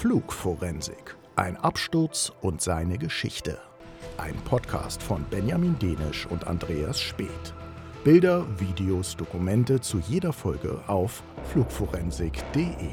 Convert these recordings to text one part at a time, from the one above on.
Flugforensik. Ein Absturz und seine Geschichte. Ein Podcast von Benjamin Denisch und Andreas Speth. Bilder, Videos, Dokumente zu jeder Folge auf flugforensik.de.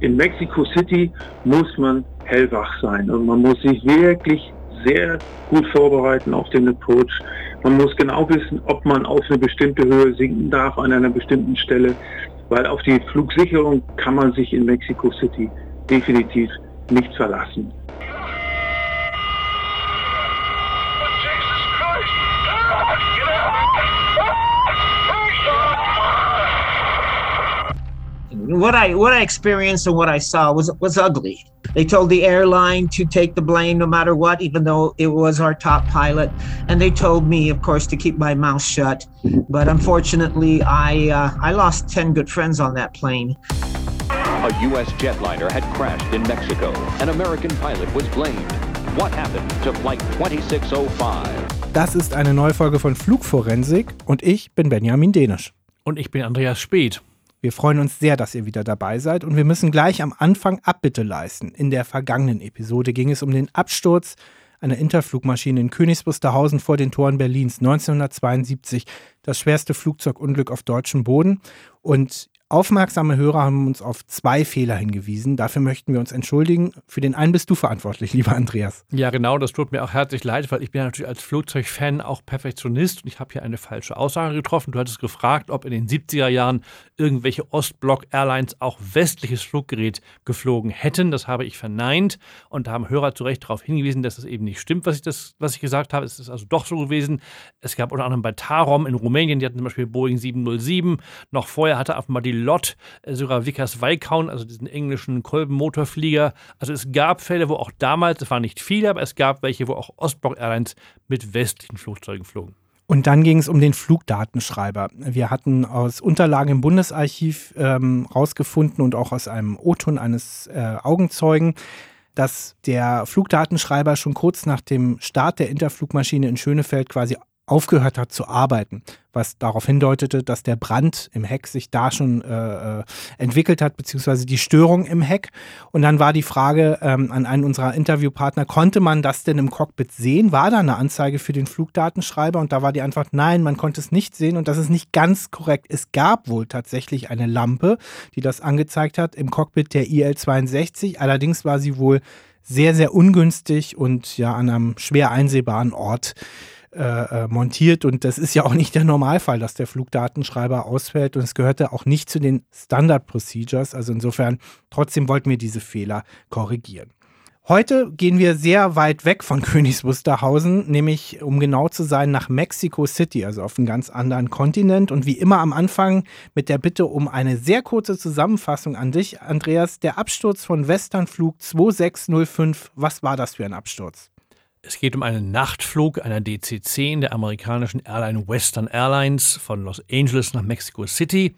In Mexico City muss man hellwach sein und man muss sich wirklich sehr gut vorbereiten auf den Approach. Man muss genau wissen, ob man auf eine bestimmte Höhe sinken darf an einer bestimmten Stelle, weil auf die Flugsicherung kann man sich in Mexico City definitiv nicht verlassen. What I what I experienced and what I saw was was ugly. They told the airline to take the blame no matter what, even though it was our top pilot, and they told me, of course, to keep my mouth shut. But unfortunately, I uh, I lost ten good friends on that plane. A U.S. jetliner had crashed in Mexico. An American pilot was blamed. What happened to Flight 2605? Das ist eine neue Folge von Flugforensik und ich bin Benjamin Denisch. Und ich bin Andreas Speth. Wir freuen uns sehr, dass ihr wieder dabei seid und wir müssen gleich am Anfang Abbitte leisten. In der vergangenen Episode ging es um den Absturz einer Interflugmaschine in Königs Wusterhausen vor den Toren Berlins 1972, das schwerste Flugzeugunglück auf deutschem Boden. Und Aufmerksame Hörer haben uns auf zwei Fehler hingewiesen. Dafür möchten wir uns entschuldigen. Für den einen bist du verantwortlich, lieber Andreas. Ja, genau, das tut mir auch herzlich leid, weil ich bin ja natürlich als Flugzeugfan auch Perfektionist und ich habe hier eine falsche Aussage getroffen. Du hattest gefragt, ob in den 70er Jahren irgendwelche Ostblock-Airlines auch westliches Fluggerät geflogen hätten. Das habe ich verneint und da haben Hörer zu Recht darauf hingewiesen, dass das eben nicht stimmt, was ich, das, was ich gesagt habe. Es ist also doch so gewesen. Es gab unter anderem bei Tarom in Rumänien, die hatten zum Beispiel Boeing 707. Noch vorher hatte mal die Lot, äh, sogar Vickers Viscount, also diesen englischen Kolbenmotorflieger. Also es gab Fälle, wo auch damals, es waren nicht viele, aber es gab welche, wo auch Ostblock Airlines mit westlichen Flugzeugen flogen. Und dann ging es um den Flugdatenschreiber. Wir hatten aus Unterlagen im Bundesarchiv ähm, rausgefunden und auch aus einem O-Ton eines äh, Augenzeugen, dass der Flugdatenschreiber schon kurz nach dem Start der Interflugmaschine in Schönefeld quasi aufgehört hat zu arbeiten, was darauf hindeutete, dass der Brand im Heck sich da schon äh, äh, entwickelt hat, beziehungsweise die Störung im Heck. Und dann war die Frage ähm, an einen unserer Interviewpartner, konnte man das denn im Cockpit sehen? War da eine Anzeige für den Flugdatenschreiber? Und da war die Antwort, nein, man konnte es nicht sehen und das ist nicht ganz korrekt. Es gab wohl tatsächlich eine Lampe, die das angezeigt hat im Cockpit der IL-62. Allerdings war sie wohl sehr, sehr ungünstig und ja an einem schwer einsehbaren Ort äh, äh, montiert und das ist ja auch nicht der Normalfall, dass der Flugdatenschreiber ausfällt und es gehörte auch nicht zu den Standard Procedures. Also insofern trotzdem wollten wir diese Fehler korrigieren. Heute gehen wir sehr weit weg von Königs Wusterhausen, nämlich um genau zu sein nach Mexico City, also auf einem ganz anderen Kontinent. Und wie immer am Anfang mit der Bitte um eine sehr kurze Zusammenfassung an dich, Andreas. Der Absturz von Westernflug 2605, was war das für ein Absturz? Es geht um einen Nachtflug einer DC-10 der amerikanischen Airline Western Airlines von Los Angeles nach Mexico City.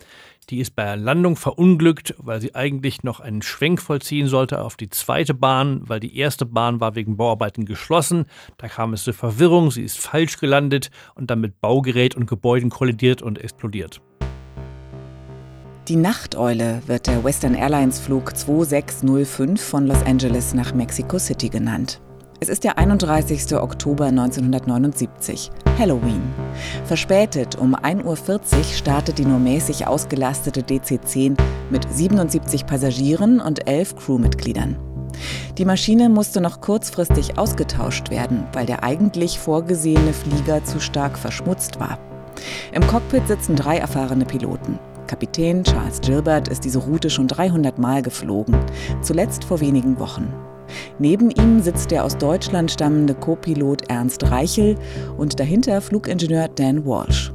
Die ist bei der Landung verunglückt, weil sie eigentlich noch einen Schwenk vollziehen sollte auf die zweite Bahn, weil die erste Bahn war wegen Bauarbeiten geschlossen. Da kam es zur Verwirrung, sie ist falsch gelandet und dann mit Baugerät und Gebäuden kollidiert und explodiert. Die Nachteule wird der Western Airlines Flug 2605 von Los Angeles nach Mexico City genannt. Es ist der 31. Oktober 1979, Halloween. Verspätet um 1.40 Uhr startet die nur mäßig ausgelastete DC-10 mit 77 Passagieren und 11 Crewmitgliedern. Die Maschine musste noch kurzfristig ausgetauscht werden, weil der eigentlich vorgesehene Flieger zu stark verschmutzt war. Im Cockpit sitzen drei erfahrene Piloten. Kapitän Charles Gilbert ist diese Route schon 300 Mal geflogen, zuletzt vor wenigen Wochen. Neben ihm sitzt der aus Deutschland stammende Co-Pilot Ernst Reichel und dahinter Flugingenieur Dan Walsh.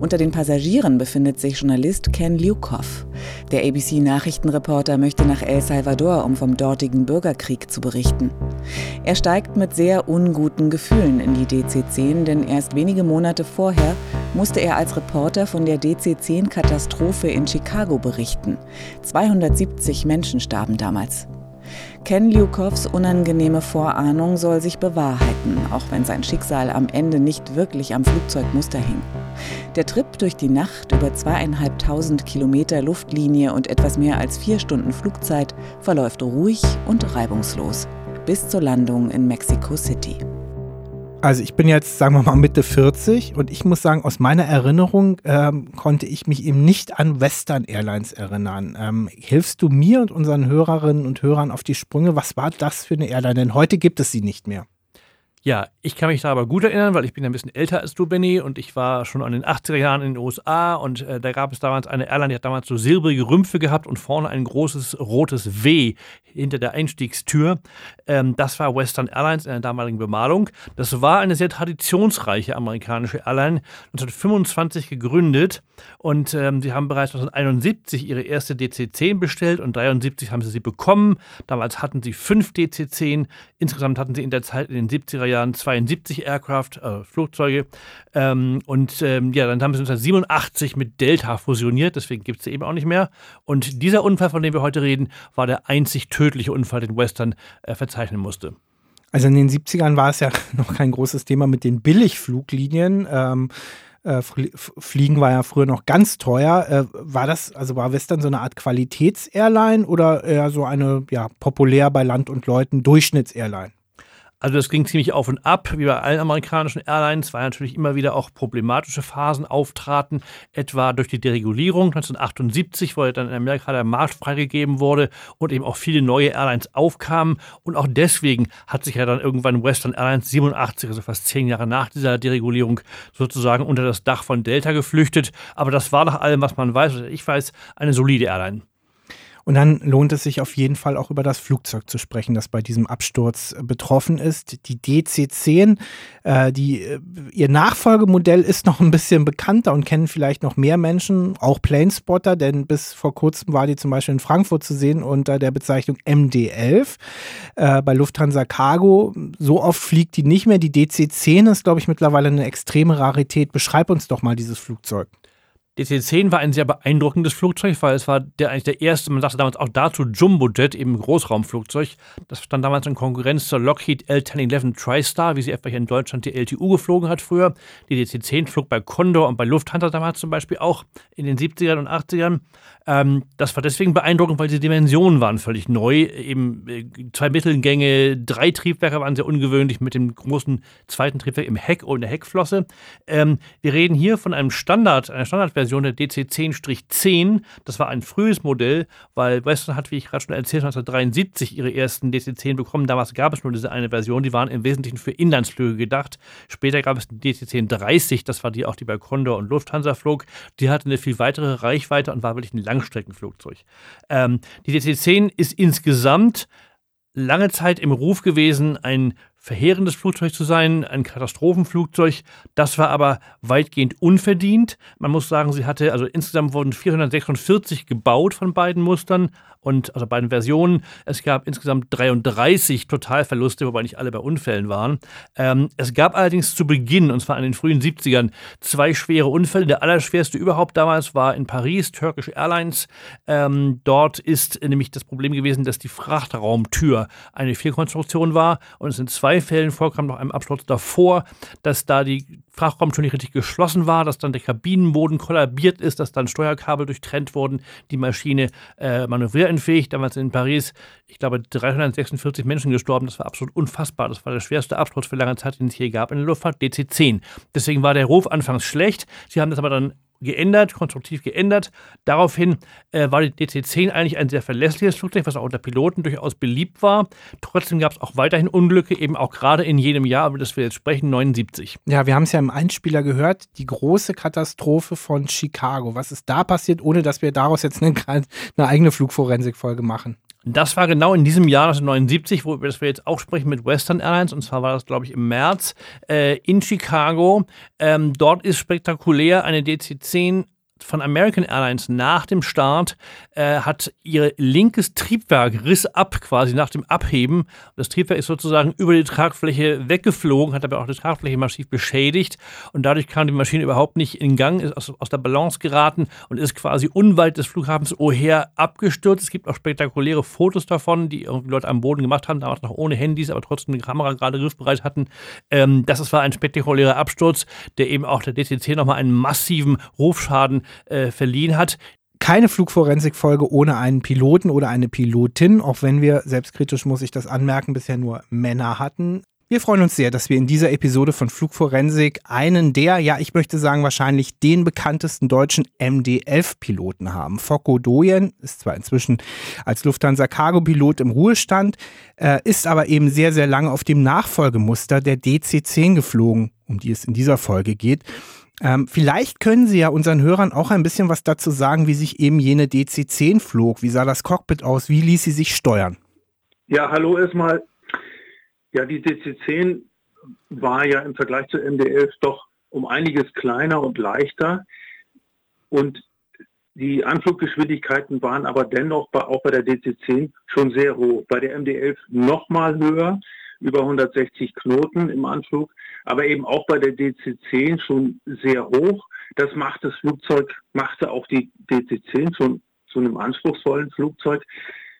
Unter den Passagieren befindet sich Journalist Ken Lukoff. Der ABC-Nachrichtenreporter möchte nach El Salvador, um vom dortigen Bürgerkrieg zu berichten. Er steigt mit sehr unguten Gefühlen in die DC-10, denn erst wenige Monate vorher musste er als Reporter von der DC-10-Katastrophe in Chicago berichten. 270 Menschen starben damals. Ken Lukows unangenehme Vorahnung soll sich bewahrheiten, auch wenn sein Schicksal am Ende nicht wirklich am Flugzeugmuster hing. Der Trip durch die Nacht über zweieinhalbtausend Kilometer Luftlinie und etwas mehr als vier Stunden Flugzeit verläuft ruhig und reibungslos bis zur Landung in Mexico City. Also ich bin jetzt, sagen wir mal, Mitte 40 und ich muss sagen, aus meiner Erinnerung ähm, konnte ich mich eben nicht an Western Airlines erinnern. Ähm, hilfst du mir und unseren Hörerinnen und Hörern auf die Sprünge? Was war das für eine Airline? Denn heute gibt es sie nicht mehr. Ja, ich kann mich da aber gut erinnern, weil ich bin ein bisschen älter als du, Benny, und ich war schon in den 80er Jahren in den USA und äh, da gab es damals eine Airline, die hat damals so silbrige Rümpfe gehabt und vorne ein großes rotes W hinter der Einstiegstür. Ähm, das war Western Airlines in der damaligen Bemalung. Das war eine sehr traditionsreiche amerikanische Airline, 1925 gegründet und ähm, sie haben bereits 1971 ihre erste DC-10 bestellt und 1973 haben sie sie bekommen. Damals hatten sie fünf DC-10. Insgesamt hatten sie in der Zeit in den 70er Jahren Jahren 72 Aircraft, äh, Flugzeuge. Ähm, und ähm, ja, dann haben sie 1987 mit Delta fusioniert, deswegen gibt es sie eben auch nicht mehr. Und dieser Unfall, von dem wir heute reden, war der einzig tödliche Unfall, den Western äh, verzeichnen musste. Also in den 70ern war es ja noch kein großes Thema mit den Billigfluglinien. Ähm, äh, Fliegen war ja früher noch ganz teuer. Äh, war das, also war Western so eine Art Qualitäts-Airline oder eher so eine, ja, populär bei Land und Leuten Durchschnitts-Airline? Also das ging ziemlich auf und ab, wie bei allen amerikanischen Airlines, weil natürlich immer wieder auch problematische Phasen auftraten, etwa durch die Deregulierung 1978, wo dann in Amerika der Markt freigegeben wurde und eben auch viele neue Airlines aufkamen. Und auch deswegen hat sich ja dann irgendwann Western Airlines 87, also fast zehn Jahre nach dieser Deregulierung, sozusagen unter das Dach von Delta geflüchtet. Aber das war nach allem, was man weiß, oder ich weiß, eine solide Airline. Und dann lohnt es sich auf jeden Fall auch über das Flugzeug zu sprechen, das bei diesem Absturz äh, betroffen ist. Die DC-10, äh, die, äh, ihr Nachfolgemodell ist noch ein bisschen bekannter und kennen vielleicht noch mehr Menschen, auch Planespotter, denn bis vor kurzem war die zum Beispiel in Frankfurt zu sehen unter der Bezeichnung MD-11 äh, bei Lufthansa Cargo. So oft fliegt die nicht mehr. Die DC-10 ist, glaube ich, mittlerweile eine extreme Rarität. Beschreib uns doch mal dieses Flugzeug. DC-10 war ein sehr beeindruckendes Flugzeug, weil es war der, eigentlich der erste, man sagte damals auch dazu Jumbojet, eben Großraumflugzeug. Das stand damals in Konkurrenz zur Lockheed L-1011 TriStar, wie sie etwa hier in Deutschland die LTU geflogen hat früher. Die DC-10 flog bei Condor und bei Lufthansa damals zum Beispiel auch in den 70ern und 80ern. Ähm, das war deswegen beeindruckend, weil die Dimensionen waren völlig neu. Eben äh, zwei Mittelgänge, drei Triebwerke waren sehr ungewöhnlich mit dem großen zweiten Triebwerk im Heck der Heckflosse. Ähm, wir reden hier von einem Standard, einer Standardversion der DC-10-10. Das war ein frühes Modell, weil Western hat, wie ich gerade schon erzählt, 1973 ihre ersten DC-10 bekommen. Damals gab es nur diese eine Version. Die waren im Wesentlichen für Inlandsflüge gedacht. Später gab es die DC-10-30, das war die auch, die bei Condor und Lufthansa flog. Die hatte eine viel weitere Reichweite und war wirklich ein Langstreckenflugzeug. Ähm, die DC-10 ist insgesamt lange Zeit im Ruf gewesen, ein verheerendes Flugzeug zu sein, ein Katastrophenflugzeug. Das war aber weitgehend unverdient. Man muss sagen, sie hatte, also insgesamt wurden 446 gebaut von beiden Mustern und also beiden Versionen. Es gab insgesamt 33 Totalverluste, wobei nicht alle bei Unfällen waren. Ähm, es gab allerdings zu Beginn, und zwar in den frühen 70ern, zwei schwere Unfälle. Der allerschwerste überhaupt damals war in Paris, Turkish Airlines. Ähm, dort ist nämlich das Problem gewesen, dass die Frachtraumtür eine Fehlkonstruktion war und es sind zwei zwei Fällen vorkam, noch einem Absturz davor, dass da die Frachtraumtür nicht richtig geschlossen war, dass dann der Kabinenboden kollabiert ist, dass dann Steuerkabel durchtrennt wurden, die Maschine äh, manövrierunfähig. Damals in Paris, ich glaube, 346 Menschen gestorben. Das war absolut unfassbar. Das war der schwerste Absturz für lange Zeit, den es hier gab in der Luftfahrt, DC-10. Deswegen war der Ruf anfangs schlecht. Sie haben das aber dann geändert, konstruktiv geändert. Daraufhin äh, war die DC-10 eigentlich ein sehr verlässliches Flugzeug, was auch unter Piloten durchaus beliebt war. Trotzdem gab es auch weiterhin Unglücke, eben auch gerade in jenem Jahr, über das wir jetzt sprechen, 79. Ja, wir haben es ja im Einspieler gehört, die große Katastrophe von Chicago. Was ist da passiert, ohne dass wir daraus jetzt eine, eine eigene Flugforensik-Folge machen? Das war genau in diesem Jahr 1979, wo wir jetzt auch sprechen mit Western Airlines. Und zwar war das, glaube ich, im März äh, in Chicago. Ähm, dort ist spektakulär eine DC-10 von American Airlines nach dem Start äh, hat ihr linkes Triebwerk riss ab, quasi nach dem Abheben. Das Triebwerk ist sozusagen über die Tragfläche weggeflogen, hat aber auch die Tragfläche massiv beschädigt und dadurch kam die Maschine überhaupt nicht in Gang, ist aus, aus der Balance geraten und ist quasi unweit des Flughafens O'Hare abgestürzt. Es gibt auch spektakuläre Fotos davon, die irgendwie Leute am Boden gemacht haben, damals noch ohne Handys, aber trotzdem die Kamera gerade griffbereit hatten. Ähm, das war ein spektakulärer Absturz, der eben auch der DCC nochmal einen massiven Rufschaden äh, verliehen hat. Keine Flugforensik-Folge ohne einen Piloten oder eine Pilotin, auch wenn wir, selbstkritisch muss ich das anmerken, bisher nur Männer hatten. Wir freuen uns sehr, dass wir in dieser Episode von Flugforensik einen der, ja, ich möchte sagen, wahrscheinlich den bekanntesten deutschen MD-11-Piloten haben. Fokko Doyen ist zwar inzwischen als Lufthansa-Cargo-Pilot im Ruhestand, äh, ist aber eben sehr, sehr lange auf dem Nachfolgemuster der DC-10 geflogen, um die es in dieser Folge geht. Ähm, vielleicht können Sie ja unseren Hörern auch ein bisschen was dazu sagen, wie sich eben jene DC-10 flog. Wie sah das Cockpit aus? Wie ließ sie sich steuern? Ja, hallo erstmal. Ja, die DC-10 war ja im Vergleich zur MD-11 doch um einiges kleiner und leichter. Und die Anfluggeschwindigkeiten waren aber dennoch bei, auch bei der DC-10 schon sehr hoch. Bei der MD-11 noch mal höher, über 160 Knoten im Anflug aber eben auch bei der DC-10 schon sehr hoch. Das macht das Flugzeug, machte auch die DC-10 schon zu einem anspruchsvollen Flugzeug,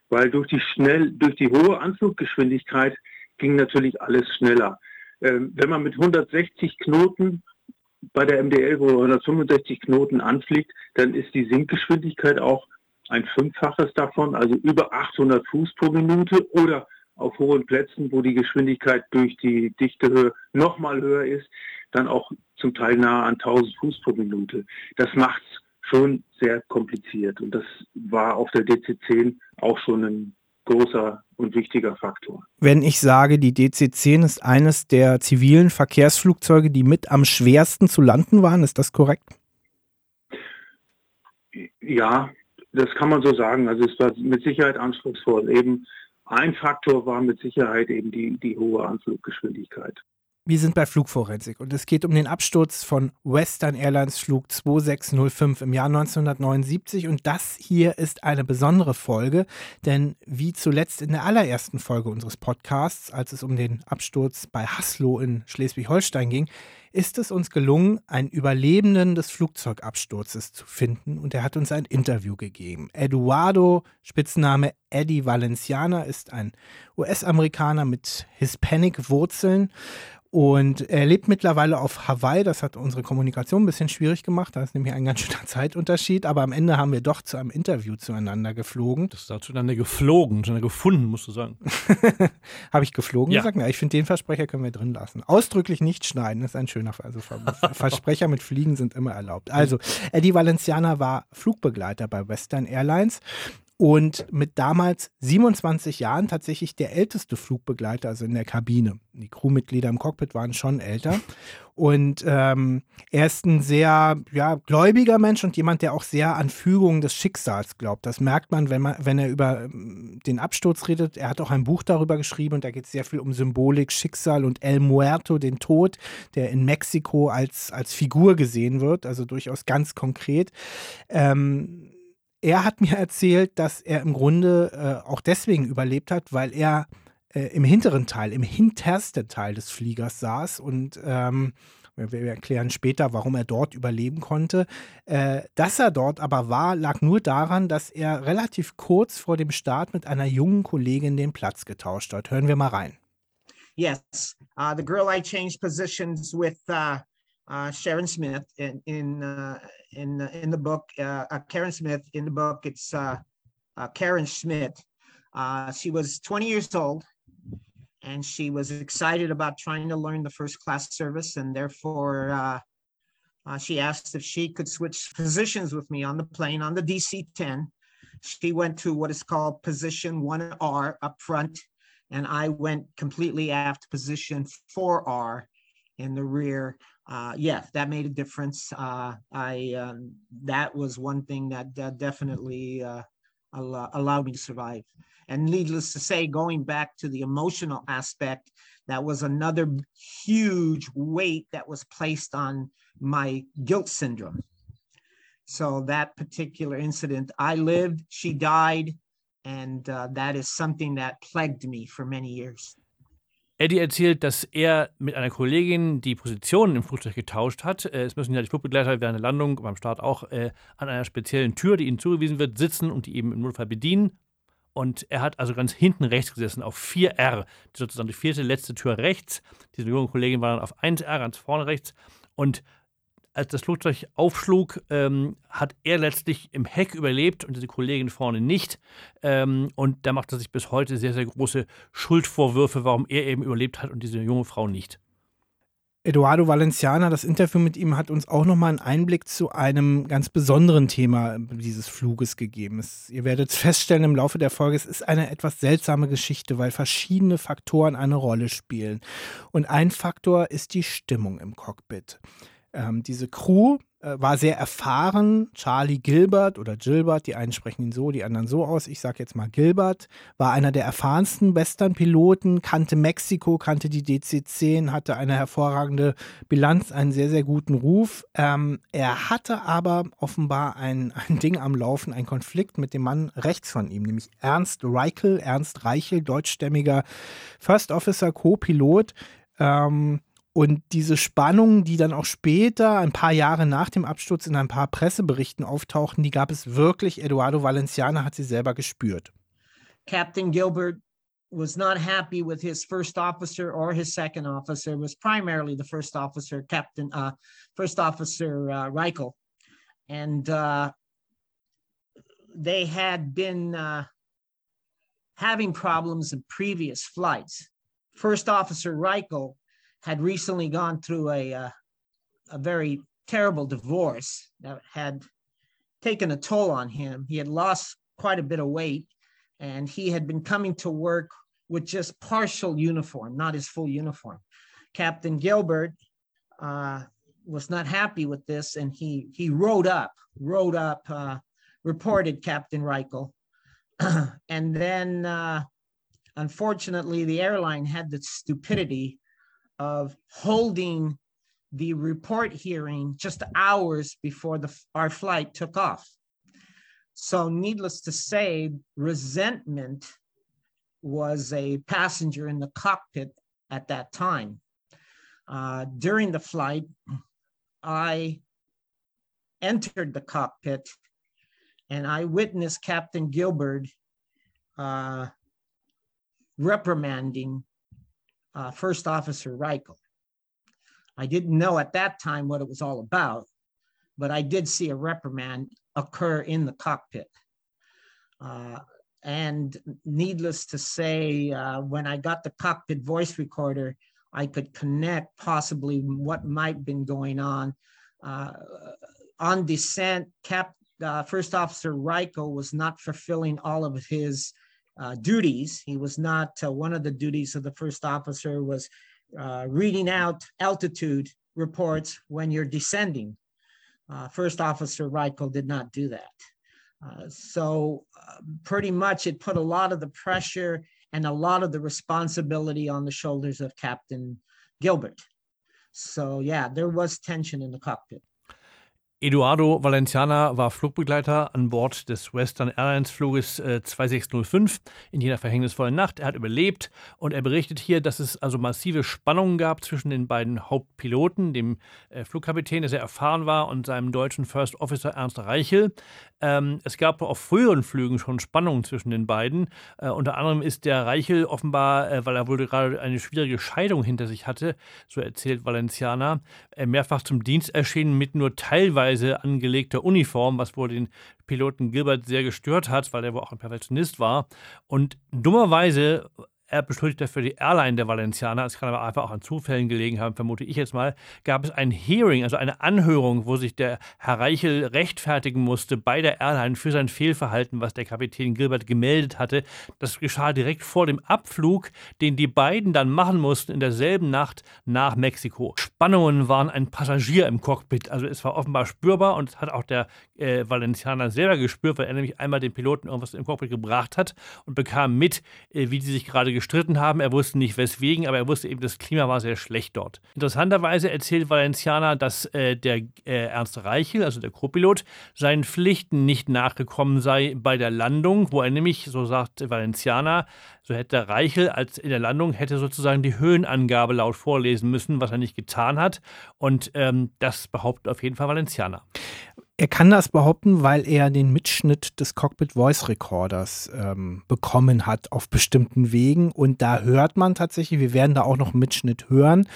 weil durch die schnell, durch die hohe Anfluggeschwindigkeit ging natürlich alles schneller. Ähm, wenn man mit 160 Knoten bei der MDL, wo 165 Knoten anfliegt, dann ist die Sinkgeschwindigkeit auch ein Fünffaches davon, also über 800 Fuß pro Minute oder auf hohen Plätzen, wo die Geschwindigkeit durch die Dichtehöhe nochmal höher ist, dann auch zum Teil nahe an 1000 Fuß pro Minute. Das macht es schon sehr kompliziert und das war auf der DC-10 auch schon ein großer und wichtiger Faktor. Wenn ich sage, die DC-10 ist eines der zivilen Verkehrsflugzeuge, die mit am schwersten zu landen waren, ist das korrekt? Ja, das kann man so sagen. Also es war mit Sicherheit anspruchsvoll. Eben ein Faktor war mit Sicherheit eben die, die hohe Anfluggeschwindigkeit. Wir sind bei Flugforensik und es geht um den Absturz von Western Airlines Flug 2605 im Jahr 1979 und das hier ist eine besondere Folge, denn wie zuletzt in der allerersten Folge unseres Podcasts, als es um den Absturz bei Haslo in Schleswig-Holstein ging, ist es uns gelungen, einen Überlebenden des Flugzeugabsturzes zu finden. Und er hat uns ein Interview gegeben. Eduardo, Spitzname Eddie Valenciana, ist ein US-Amerikaner mit Hispanic-Wurzeln und er lebt mittlerweile auf Hawaii. Das hat unsere Kommunikation ein bisschen schwierig gemacht. Da ist nämlich ein ganz schöner Zeitunterschied. Aber am Ende haben wir doch zu einem Interview zueinander geflogen. Das ist da zueinander geflogen, zueinander gefunden, musst du sagen. Habe ich geflogen ja. gesagt? Ja, ich finde, den Versprecher können wir drin lassen. Ausdrücklich nicht schneiden, das ist ein schöner also Versprecher mit Fliegen sind immer erlaubt. Also, Eddie Valenciana war Flugbegleiter bei Western Airlines und mit damals 27 Jahren tatsächlich der älteste Flugbegleiter, also in der Kabine. Die Crewmitglieder im Cockpit waren schon älter. Und ähm, er ist ein sehr ja, gläubiger Mensch und jemand, der auch sehr an Fügungen des Schicksals glaubt. Das merkt man, wenn, man, wenn er über ähm, den Absturz redet. Er hat auch ein Buch darüber geschrieben und da geht es sehr viel um Symbolik, Schicksal und El Muerto, den Tod, der in Mexiko als, als Figur gesehen wird, also durchaus ganz konkret. Ähm, er hat mir erzählt, dass er im Grunde äh, auch deswegen überlebt hat, weil er äh, im hinteren Teil, im hintersten Teil des Fliegers saß und ähm, wir erklären später, warum er dort überleben konnte. Äh, dass er dort aber war, lag nur daran, dass er relativ kurz vor dem Start mit einer jungen Kollegin den Platz getauscht hat. Hören wir mal rein. Yes, uh, the girl I changed positions with uh, uh, Sharon Smith in in uh, in uh, in the book. Uh, uh, Karen Smith in the book. It's Karen Schmidt. she was 20 years old, and she was excited about trying to learn the first class service, and therefore. she asked if she could switch positions with me on the plane on the DC 10. She went to what is called position 1R up front, and I went completely aft position 4R in the rear uh, yeah, that made a difference. Uh, I um, that was one thing that, that definitely uh, al- allowed me to survive. And needless to say, going back to the emotional aspect, that was another huge weight that was placed on my guilt syndrome. So that particular incident, I lived, she died, and uh, that is something that plagued me for many years. Eddie erzählt, dass er mit einer Kollegin die Positionen im Flugzeug getauscht hat. Äh, es müssen ja die Flugbegleiter während der Landung, beim Start auch, äh, an einer speziellen Tür, die ihnen zugewiesen wird, sitzen und die eben im Notfall bedienen. Und er hat also ganz hinten rechts gesessen, auf 4R, sozusagen die vierte letzte Tür rechts. Diese junge Kollegin war dann auf 1R, ganz vorne rechts. Und als das Flugzeug aufschlug, ähm, hat er letztlich im Heck überlebt und diese Kollegin vorne nicht. Ähm, und da macht er sich bis heute sehr, sehr große Schuldvorwürfe, warum er eben überlebt hat und diese junge Frau nicht. Eduardo Valenciana, das Interview mit ihm hat uns auch nochmal einen Einblick zu einem ganz besonderen Thema dieses Fluges gegeben. Es, ihr werdet feststellen im Laufe der Folge, es ist eine etwas seltsame Geschichte, weil verschiedene Faktoren eine Rolle spielen. Und ein Faktor ist die Stimmung im Cockpit. Ähm, diese Crew äh, war sehr erfahren. Charlie Gilbert oder Gilbert, die einen sprechen ihn so, die anderen so aus. Ich sage jetzt mal Gilbert, war einer der erfahrensten Western-Piloten, kannte Mexiko, kannte die DC-10, hatte eine hervorragende Bilanz, einen sehr, sehr guten Ruf. Ähm, er hatte aber offenbar ein, ein Ding am Laufen, ein Konflikt mit dem Mann rechts von ihm, nämlich Ernst Reichel, Ernst Reichel, deutschstämmiger First Officer, Co-Pilot. Ähm, und diese Spannungen, die dann auch später, ein paar Jahre nach dem Absturz, in ein paar Presseberichten auftauchten, die gab es wirklich. Eduardo Valenciana hat sie selber gespürt. Captain Gilbert was not happy with his first officer or his second officer. It was primarily the first officer, Captain, uh, First Officer uh, Reichel. And uh, they had been uh, having problems in previous flights. First Officer Reichel had recently gone through a, uh, a very terrible divorce that had taken a toll on him. He had lost quite a bit of weight and he had been coming to work with just partial uniform, not his full uniform. Captain Gilbert uh, was not happy with this and he, he rode up, rode up, uh, reported Captain Reichel. and then, uh, unfortunately, the airline had the stupidity of holding the report hearing just hours before the, our flight took off. So, needless to say, resentment was a passenger in the cockpit at that time. Uh, during the flight, I entered the cockpit and I witnessed Captain Gilbert uh, reprimanding uh, First Officer Reichel. I didn't know at that time what it was all about, but I did see a reprimand occur in the cockpit. Uh, and needless to say, uh, when I got the cockpit voice recorder, I could connect possibly what might have been going on. Uh, on descent, Cap, uh, First Officer Reichel was not fulfilling all of his uh, duties. He was not, uh, one of the duties of the first officer was uh, reading out altitude reports when you're descending. Uh, first Officer Reichel did not do that. Uh, so uh, pretty much it put a lot of the pressure and a lot of the responsibility on the shoulders of Captain Gilbert. So yeah, there was tension in the cockpit. Eduardo Valenciana war Flugbegleiter an Bord des Western Airlines Fluges äh, 2605 in jener verhängnisvollen Nacht. Er hat überlebt und er berichtet hier, dass es also massive Spannungen gab zwischen den beiden Hauptpiloten, dem äh, Flugkapitän, der sehr erfahren war, und seinem deutschen First Officer Ernst Reichel. Ähm, es gab auf früheren Flügen schon Spannungen zwischen den beiden. Äh, unter anderem ist der Reichel offenbar, äh, weil er wohl gerade eine schwierige Scheidung hinter sich hatte, so erzählt Valenciana, äh, mehrfach zum Dienst erschienen mit nur teilweise teilweise angelegter Uniform, was wohl den Piloten Gilbert sehr gestört hat, weil er wohl auch ein Perfektionist war. Und dummerweise er beschuldigt dafür die Airline der Valencianer, es kann aber einfach auch an Zufällen gelegen haben, vermute ich jetzt mal, gab es ein Hearing, also eine Anhörung, wo sich der Herr Reichel rechtfertigen musste bei der Airline für sein Fehlverhalten, was der Kapitän Gilbert gemeldet hatte. Das geschah direkt vor dem Abflug, den die beiden dann machen mussten in derselben Nacht nach Mexiko. Spannungen waren ein Passagier im Cockpit, also es war offenbar spürbar und hat auch der äh, Valencianer selber gespürt, weil er nämlich einmal den Piloten irgendwas im Cockpit gebracht hat und bekam mit, äh, wie die sich gerade gestritten haben. Er wusste nicht weswegen, aber er wusste eben, das Klima war sehr schlecht dort. Interessanterweise erzählt Valenciana, dass äh, der äh, Ernst Reichel, also der Co-Pilot, seinen Pflichten nicht nachgekommen sei bei der Landung, wo er nämlich, so sagt Valenciana, so hätte Reichel als in der Landung hätte sozusagen die Höhenangabe laut vorlesen müssen, was er nicht getan hat. Und ähm, das behauptet auf jeden Fall Valenciana. Er kann das behaupten, weil er den Mitschnitt des Cockpit Voice Recorders ähm, bekommen hat auf bestimmten Wegen. Und da hört man tatsächlich, wir werden da auch noch einen Mitschnitt hören.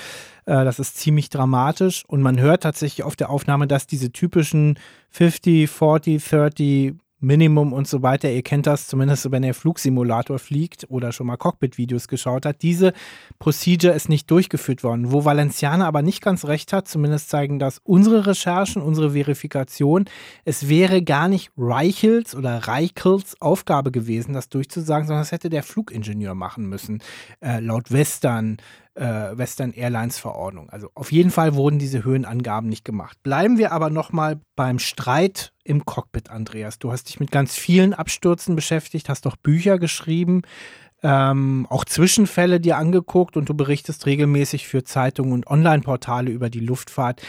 Äh, das ist ziemlich dramatisch. Und man hört tatsächlich auf der Aufnahme, dass diese typischen 50, 40, 30 Minimum und so weiter. Ihr kennt das zumindest, wenn ihr Flugsimulator fliegt oder schon mal Cockpit-Videos geschaut hat. Diese Procedure ist nicht durchgeführt worden. Wo Valenciana aber nicht ganz recht hat, zumindest zeigen das unsere Recherchen, unsere Verifikation. Es wäre gar nicht Reichels oder Reichels Aufgabe gewesen, das durchzusagen, sondern das hätte der Flugingenieur machen müssen. Äh, laut Western Western Airlines Verordnung. Also auf jeden Fall wurden diese Höhenangaben nicht gemacht. Bleiben wir aber nochmal beim Streit im Cockpit, Andreas. Du hast dich mit ganz vielen Abstürzen beschäftigt, hast doch Bücher geschrieben, ähm, auch Zwischenfälle dir angeguckt und du berichtest regelmäßig für Zeitungen und Online-Portale über die Luftfahrt.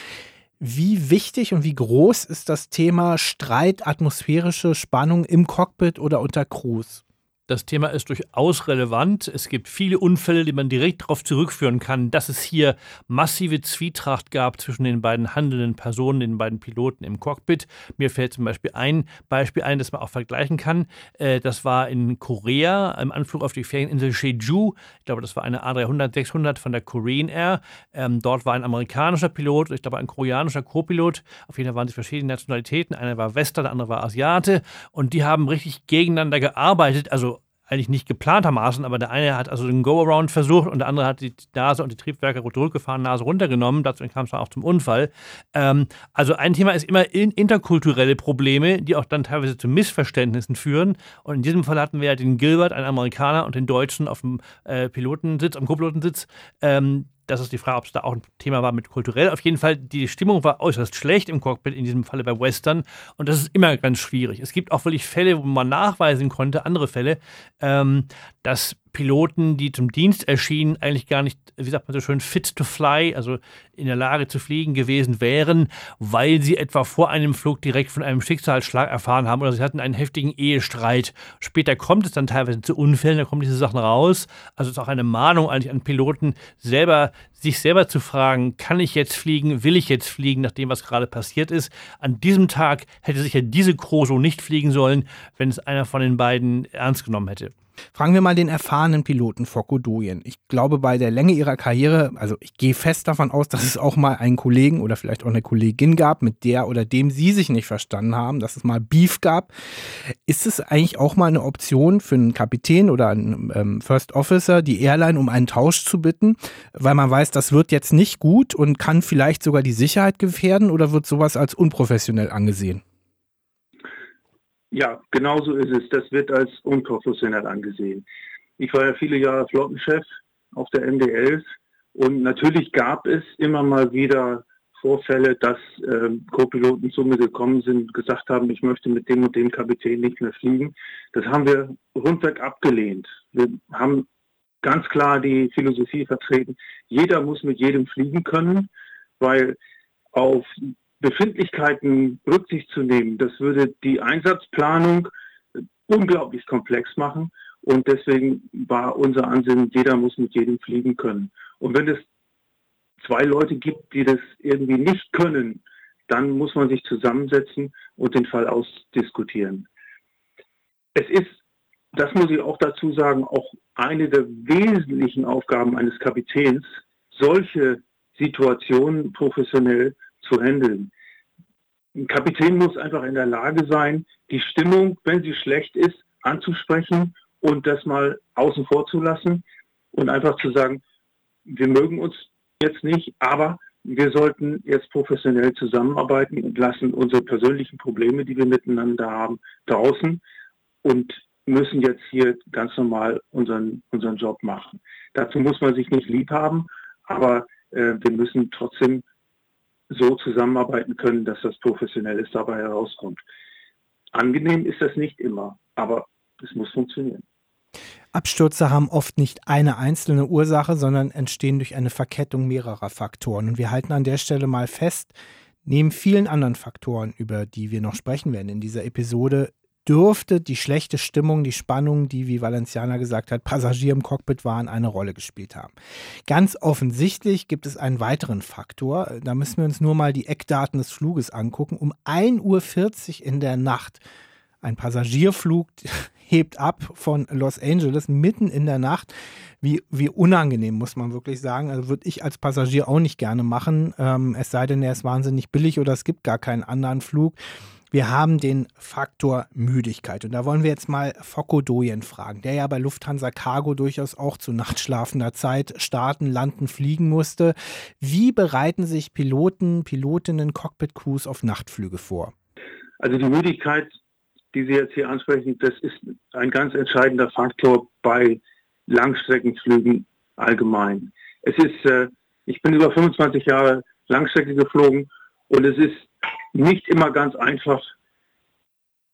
Wie wichtig und wie groß ist das Thema Streit, atmosphärische Spannung im Cockpit oder unter Crews? Das Thema ist durchaus relevant. Es gibt viele Unfälle, die man direkt darauf zurückführen kann, dass es hier massive Zwietracht gab zwischen den beiden handelnden Personen, den beiden Piloten im Cockpit. Mir fällt zum Beispiel ein Beispiel ein, das man auch vergleichen kann. Äh, das war in Korea im Anflug auf die Ferieninsel Jeju. Ich glaube, das war eine A300, 600 von der Korean Air. Ähm, dort war ein amerikanischer Pilot, ich glaube ein koreanischer Co-Pilot. Auf jeden Fall waren sie verschiedene Nationalitäten. Einer war Wester, der andere war Asiate. Und die haben richtig gegeneinander gearbeitet. Also eigentlich nicht geplantermaßen, aber der eine hat also den Go-Around versucht und der andere hat die Nase und die Triebwerke zurückgefahren, Nase runtergenommen. Dazu kam es dann auch zum Unfall. Ähm, also ein Thema ist immer in interkulturelle Probleme, die auch dann teilweise zu Missverständnissen führen. Und in diesem Fall hatten wir ja den Gilbert, einen Amerikaner, und den Deutschen auf dem äh, Pilotensitz, am Co-Pilotensitz. Ähm, das ist die Frage, ob es da auch ein Thema war mit kulturell. Auf jeden Fall, die Stimmung war äußerst schlecht im Cockpit, in diesem Falle bei Western. Und das ist immer ganz schwierig. Es gibt auch wirklich Fälle, wo man nachweisen konnte, andere Fälle, ähm, dass Piloten, die zum Dienst erschienen, eigentlich gar nicht, wie sagt man so schön, fit to fly, also in der Lage zu fliegen gewesen wären, weil sie etwa vor einem Flug direkt von einem Schicksalsschlag erfahren haben oder sie hatten einen heftigen Ehestreit. Später kommt es dann teilweise zu Unfällen, da kommen diese Sachen raus. Also es ist auch eine Mahnung eigentlich an Piloten, selber sich selber zu fragen, kann ich jetzt fliegen, will ich jetzt fliegen, nach dem, was gerade passiert ist. An diesem Tag hätte sicher diese Crew so nicht fliegen sollen, wenn es einer von den beiden ernst genommen hätte. Fragen wir mal den erfahrenen Piloten Fokodoyen. Ich glaube, bei der Länge ihrer Karriere, also ich gehe fest davon aus, dass es auch mal einen Kollegen oder vielleicht auch eine Kollegin gab, mit der oder dem sie sich nicht verstanden haben, dass es mal Beef gab. Ist es eigentlich auch mal eine Option für einen Kapitän oder einen ähm, First Officer, die Airline um einen Tausch zu bitten, weil man weiß, das wird jetzt nicht gut und kann vielleicht sogar die Sicherheit gefährden oder wird sowas als unprofessionell angesehen? Ja, genau so ist es. Das wird als unprofessionell angesehen. Ich war ja viele Jahre Flottenchef auf der MD-11 und natürlich gab es immer mal wieder Vorfälle, dass äh, Co-Piloten zu mir gekommen sind und gesagt haben, ich möchte mit dem und dem Kapitän nicht mehr fliegen. Das haben wir rundweg abgelehnt. Wir haben ganz klar die Philosophie vertreten, jeder muss mit jedem fliegen können, weil auf Befindlichkeiten Rücksicht zu nehmen, das würde die Einsatzplanung unglaublich komplex machen. Und deswegen war unser Ansinnen, jeder muss mit jedem fliegen können. Und wenn es zwei Leute gibt, die das irgendwie nicht können, dann muss man sich zusammensetzen und den Fall ausdiskutieren. Es ist, das muss ich auch dazu sagen, auch eine der wesentlichen Aufgaben eines Kapitäns, solche Situationen professionell zu handeln. Ein Kapitän muss einfach in der Lage sein, die Stimmung, wenn sie schlecht ist, anzusprechen und das mal außen vor zu lassen und einfach zu sagen, wir mögen uns jetzt nicht, aber wir sollten jetzt professionell zusammenarbeiten und lassen unsere persönlichen Probleme, die wir miteinander haben, draußen und müssen jetzt hier ganz normal unseren, unseren Job machen. Dazu muss man sich nicht lieb haben, aber äh, wir müssen trotzdem so zusammenarbeiten können, dass das Professionelles dabei herauskommt. Angenehm ist das nicht immer, aber es muss funktionieren. Abstürze haben oft nicht eine einzelne Ursache, sondern entstehen durch eine Verkettung mehrerer Faktoren. Und wir halten an der Stelle mal fest, neben vielen anderen Faktoren, über die wir noch sprechen werden in dieser Episode, dürfte die schlechte Stimmung, die Spannung, die, wie Valenciana gesagt hat, Passagier im Cockpit waren, eine Rolle gespielt haben. Ganz offensichtlich gibt es einen weiteren Faktor. Da müssen wir uns nur mal die Eckdaten des Fluges angucken. Um 1.40 Uhr in der Nacht ein Passagierflug hebt ab von Los Angeles mitten in der Nacht. Wie, wie unangenehm, muss man wirklich sagen. Also würde ich als Passagier auch nicht gerne machen. Ähm, es sei denn, er ist wahnsinnig billig oder es gibt gar keinen anderen Flug. Wir haben den Faktor Müdigkeit. Und da wollen wir jetzt mal Fokko Doyen fragen, der ja bei Lufthansa Cargo durchaus auch zu nachtschlafender Zeit starten, landen, fliegen musste. Wie bereiten sich Piloten, Pilotinnen, Cockpit-Crews auf Nachtflüge vor? Also die Müdigkeit, die Sie jetzt hier ansprechen, das ist ein ganz entscheidender Faktor bei Langstreckenflügen allgemein. Es ist, äh, ich bin über 25 Jahre Langstrecke geflogen und es ist nicht immer ganz einfach,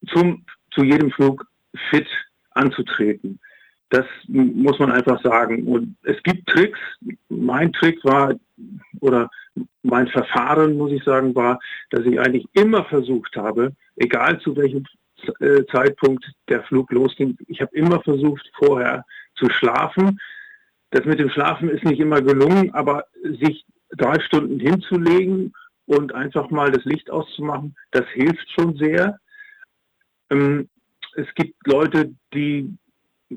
zum, zu jedem Flug fit anzutreten. Das muss man einfach sagen. Und es gibt Tricks. Mein Trick war, oder mein Verfahren, muss ich sagen, war, dass ich eigentlich immer versucht habe, egal zu welchem äh, Zeitpunkt der Flug losging, ich habe immer versucht, vorher zu schlafen. Das mit dem Schlafen ist nicht immer gelungen, aber sich drei Stunden hinzulegen und einfach mal das Licht auszumachen, das hilft schon sehr. Ähm, es gibt Leute, die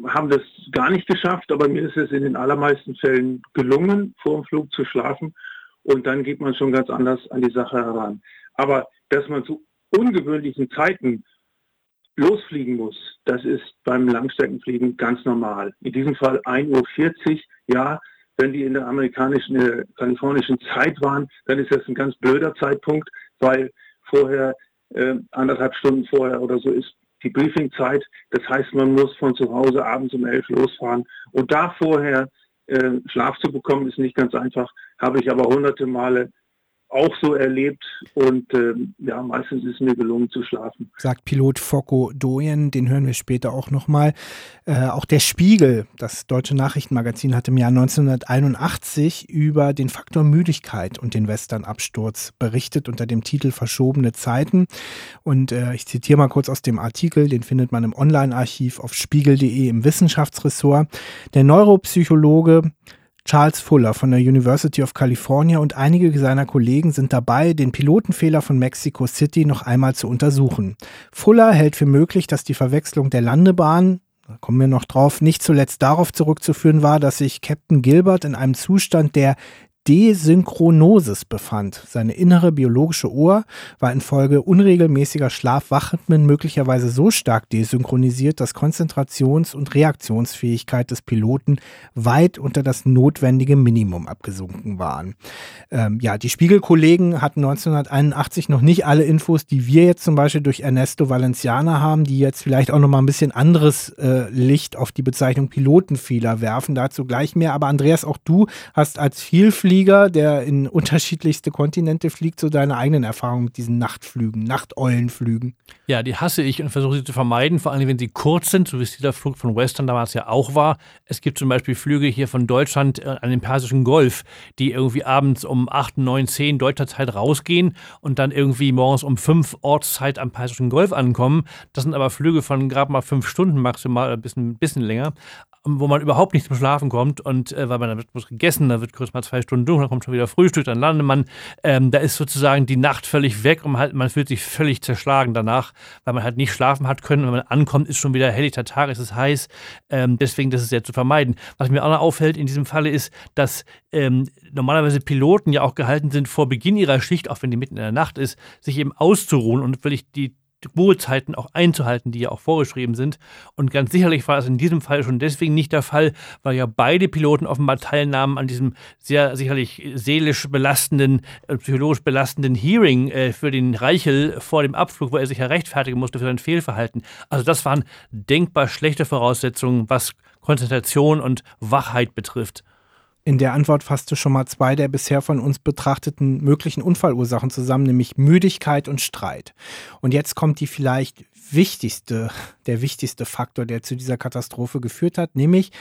haben das gar nicht geschafft, aber mir ist es in den allermeisten Fällen gelungen, vor dem Flug zu schlafen und dann geht man schon ganz anders an die Sache heran. Aber dass man zu ungewöhnlichen Zeiten losfliegen muss, das ist beim Langstreckenfliegen ganz normal. In diesem Fall 1.40 Uhr, ja, wenn die in der amerikanischen, äh, kalifornischen Zeit waren, dann ist das ein ganz blöder Zeitpunkt, weil vorher, äh, anderthalb Stunden vorher oder so ist die Briefingzeit. Das heißt, man muss von zu Hause abends um elf losfahren. Und da vorher äh, Schlaf zu bekommen, ist nicht ganz einfach. Habe ich aber hunderte Male auch so erlebt und äh, ja, meistens ist mir gelungen zu schlafen. Sagt Pilot Fokko Doyen, den hören wir später auch nochmal. Äh, auch der Spiegel, das deutsche Nachrichtenmagazin, hat im Jahr 1981 über den Faktor Müdigkeit und den Westernabsturz berichtet unter dem Titel Verschobene Zeiten. Und äh, ich zitiere mal kurz aus dem Artikel, den findet man im Online-Archiv auf spiegel.de im Wissenschaftsressort. Der Neuropsychologe Charles Fuller von der University of California und einige seiner Kollegen sind dabei, den Pilotenfehler von Mexico City noch einmal zu untersuchen. Fuller hält für möglich, dass die Verwechslung der Landebahn, da kommen wir noch drauf, nicht zuletzt darauf zurückzuführen war, dass sich Captain Gilbert in einem Zustand der Desynchronosis befand. Seine innere biologische Uhr war infolge unregelmäßiger Schlafwachmen möglicherweise so stark desynchronisiert, dass Konzentrations- und Reaktionsfähigkeit des Piloten weit unter das notwendige Minimum abgesunken waren. Ähm, ja, die Spiegelkollegen hatten 1981 noch nicht alle Infos, die wir jetzt zum Beispiel durch Ernesto Valenciana haben, die jetzt vielleicht auch noch mal ein bisschen anderes äh, Licht auf die Bezeichnung Pilotenfehler werfen. Dazu gleich mehr. Aber Andreas, auch du hast als Vielflieger Flieger, der in unterschiedlichste Kontinente fliegt, so deine eigenen Erfahrungen mit diesen Nachtflügen, Nachteulenflügen? Ja, die hasse ich und versuche sie zu vermeiden, vor allem wenn sie kurz sind, so wie es dieser Flug von Western damals ja auch war. Es gibt zum Beispiel Flüge hier von Deutschland äh, an den Persischen Golf, die irgendwie abends um 8, 9, 10 deutscher Zeit rausgehen und dann irgendwie morgens um 5 Ortszeit am Persischen Golf ankommen. Das sind aber Flüge von gerade mal 5 Stunden maximal, ein bisschen, ein bisschen länger wo man überhaupt nicht zum Schlafen kommt und äh, weil man dann wird gegessen, da wird kurz mal zwei Stunden dunkel, dann kommt schon wieder Frühstück, dann landet man. Ähm, da ist sozusagen die Nacht völlig weg und man, halt, man fühlt sich völlig zerschlagen danach, weil man halt nicht schlafen hat können. Wenn man ankommt, ist schon wieder helllichter Tag, es ist heiß. Ähm, deswegen, das ist sehr zu vermeiden. Was mir auch noch auffällt in diesem Falle ist, dass ähm, normalerweise Piloten ja auch gehalten sind, vor Beginn ihrer Schicht, auch wenn die mitten in der Nacht ist, sich eben auszuruhen und wirklich die Ruhezeiten auch einzuhalten, die ja auch vorgeschrieben sind. Und ganz sicherlich war es in diesem Fall schon deswegen nicht der Fall, weil ja beide Piloten offenbar teilnahmen an diesem sehr sicherlich seelisch belastenden, äh, psychologisch belastenden Hearing äh, für den Reichel vor dem Abflug, wo er sich ja rechtfertigen musste für sein Fehlverhalten. Also das waren denkbar schlechte Voraussetzungen, was Konzentration und Wachheit betrifft. In der Antwort fasste schon mal zwei der bisher von uns betrachteten möglichen Unfallursachen zusammen, nämlich Müdigkeit und Streit. Und jetzt kommt die vielleicht wichtigste, der wichtigste Faktor, der zu dieser Katastrophe geführt hat, nämlich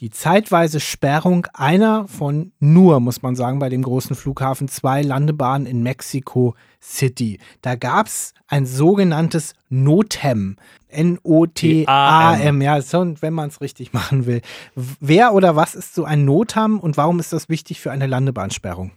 die zeitweise Sperrung einer von nur, muss man sagen, bei dem großen Flughafen zwei Landebahnen in Mexico City. Da gab es ein sogenanntes NOTAM. N-O-T-A-M, ja, so, wenn man es richtig machen will. Wer oder was ist so ein NOTAM und warum ist das wichtig für eine Landebahnsperrung?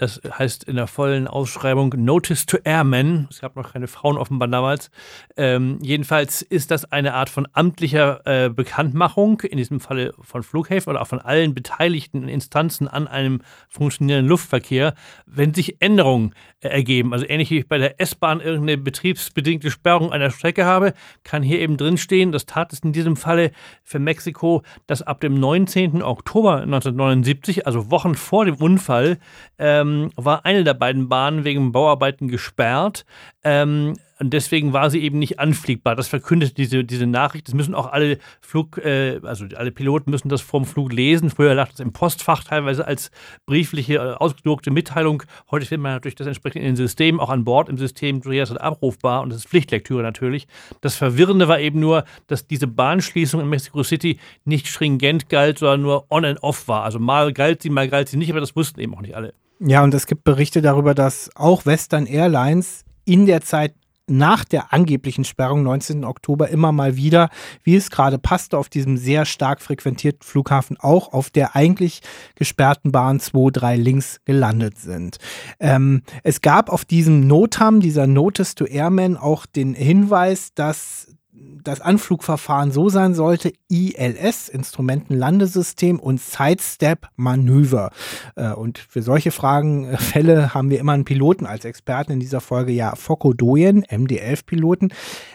Das heißt in der vollen Ausschreibung Notice to Airmen. Es gab noch keine Frauen offenbar damals. Ähm, jedenfalls ist das eine Art von amtlicher äh, Bekanntmachung, in diesem Falle von Flughäfen oder auch von allen beteiligten Instanzen an einem funktionierenden Luftverkehr, wenn sich Änderungen äh, ergeben. Also ähnlich wie ich bei der S-Bahn irgendeine betriebsbedingte Sperrung einer Strecke habe, kann hier eben drinstehen, das tat es in diesem Falle für Mexiko, dass ab dem 19. Oktober 1979, also Wochen vor dem Unfall, ähm, ähm, war eine der beiden Bahnen wegen Bauarbeiten gesperrt. Ähm, und deswegen war sie eben nicht anfliegbar. Das verkündet diese, diese Nachricht. Das müssen auch alle Flug, äh, also alle Piloten müssen das vorm Flug lesen. Früher lag das im Postfach teilweise als briefliche, äh, ausgedruckte Mitteilung. Heute findet man natürlich das entsprechend in den Systemen, auch an Bord im System jederzeit abrufbar und das ist Pflichtlektüre natürlich. Das Verwirrende war eben nur, dass diese Bahnschließung in Mexico City nicht stringent galt, sondern nur on and off war. Also mal galt sie, mal galt sie nicht, aber das wussten eben auch nicht alle. Ja, und es gibt Berichte darüber, dass auch Western Airlines in der Zeit nach der angeblichen Sperrung 19. Oktober immer mal wieder, wie es gerade passte, auf diesem sehr stark frequentierten Flughafen auch auf der eigentlich gesperrten Bahn 23 links gelandet sind. Ähm, es gab auf diesem Notam, dieser Notice to Airmen, auch den Hinweis, dass das Anflugverfahren so sein sollte, ILS, Instrumentenlandesystem und Sidestep-Manöver. Äh, und für solche Fragen, äh, Fälle haben wir immer einen Piloten als Experten in dieser Folge, ja, Foko Doyen, MD-11-Piloten.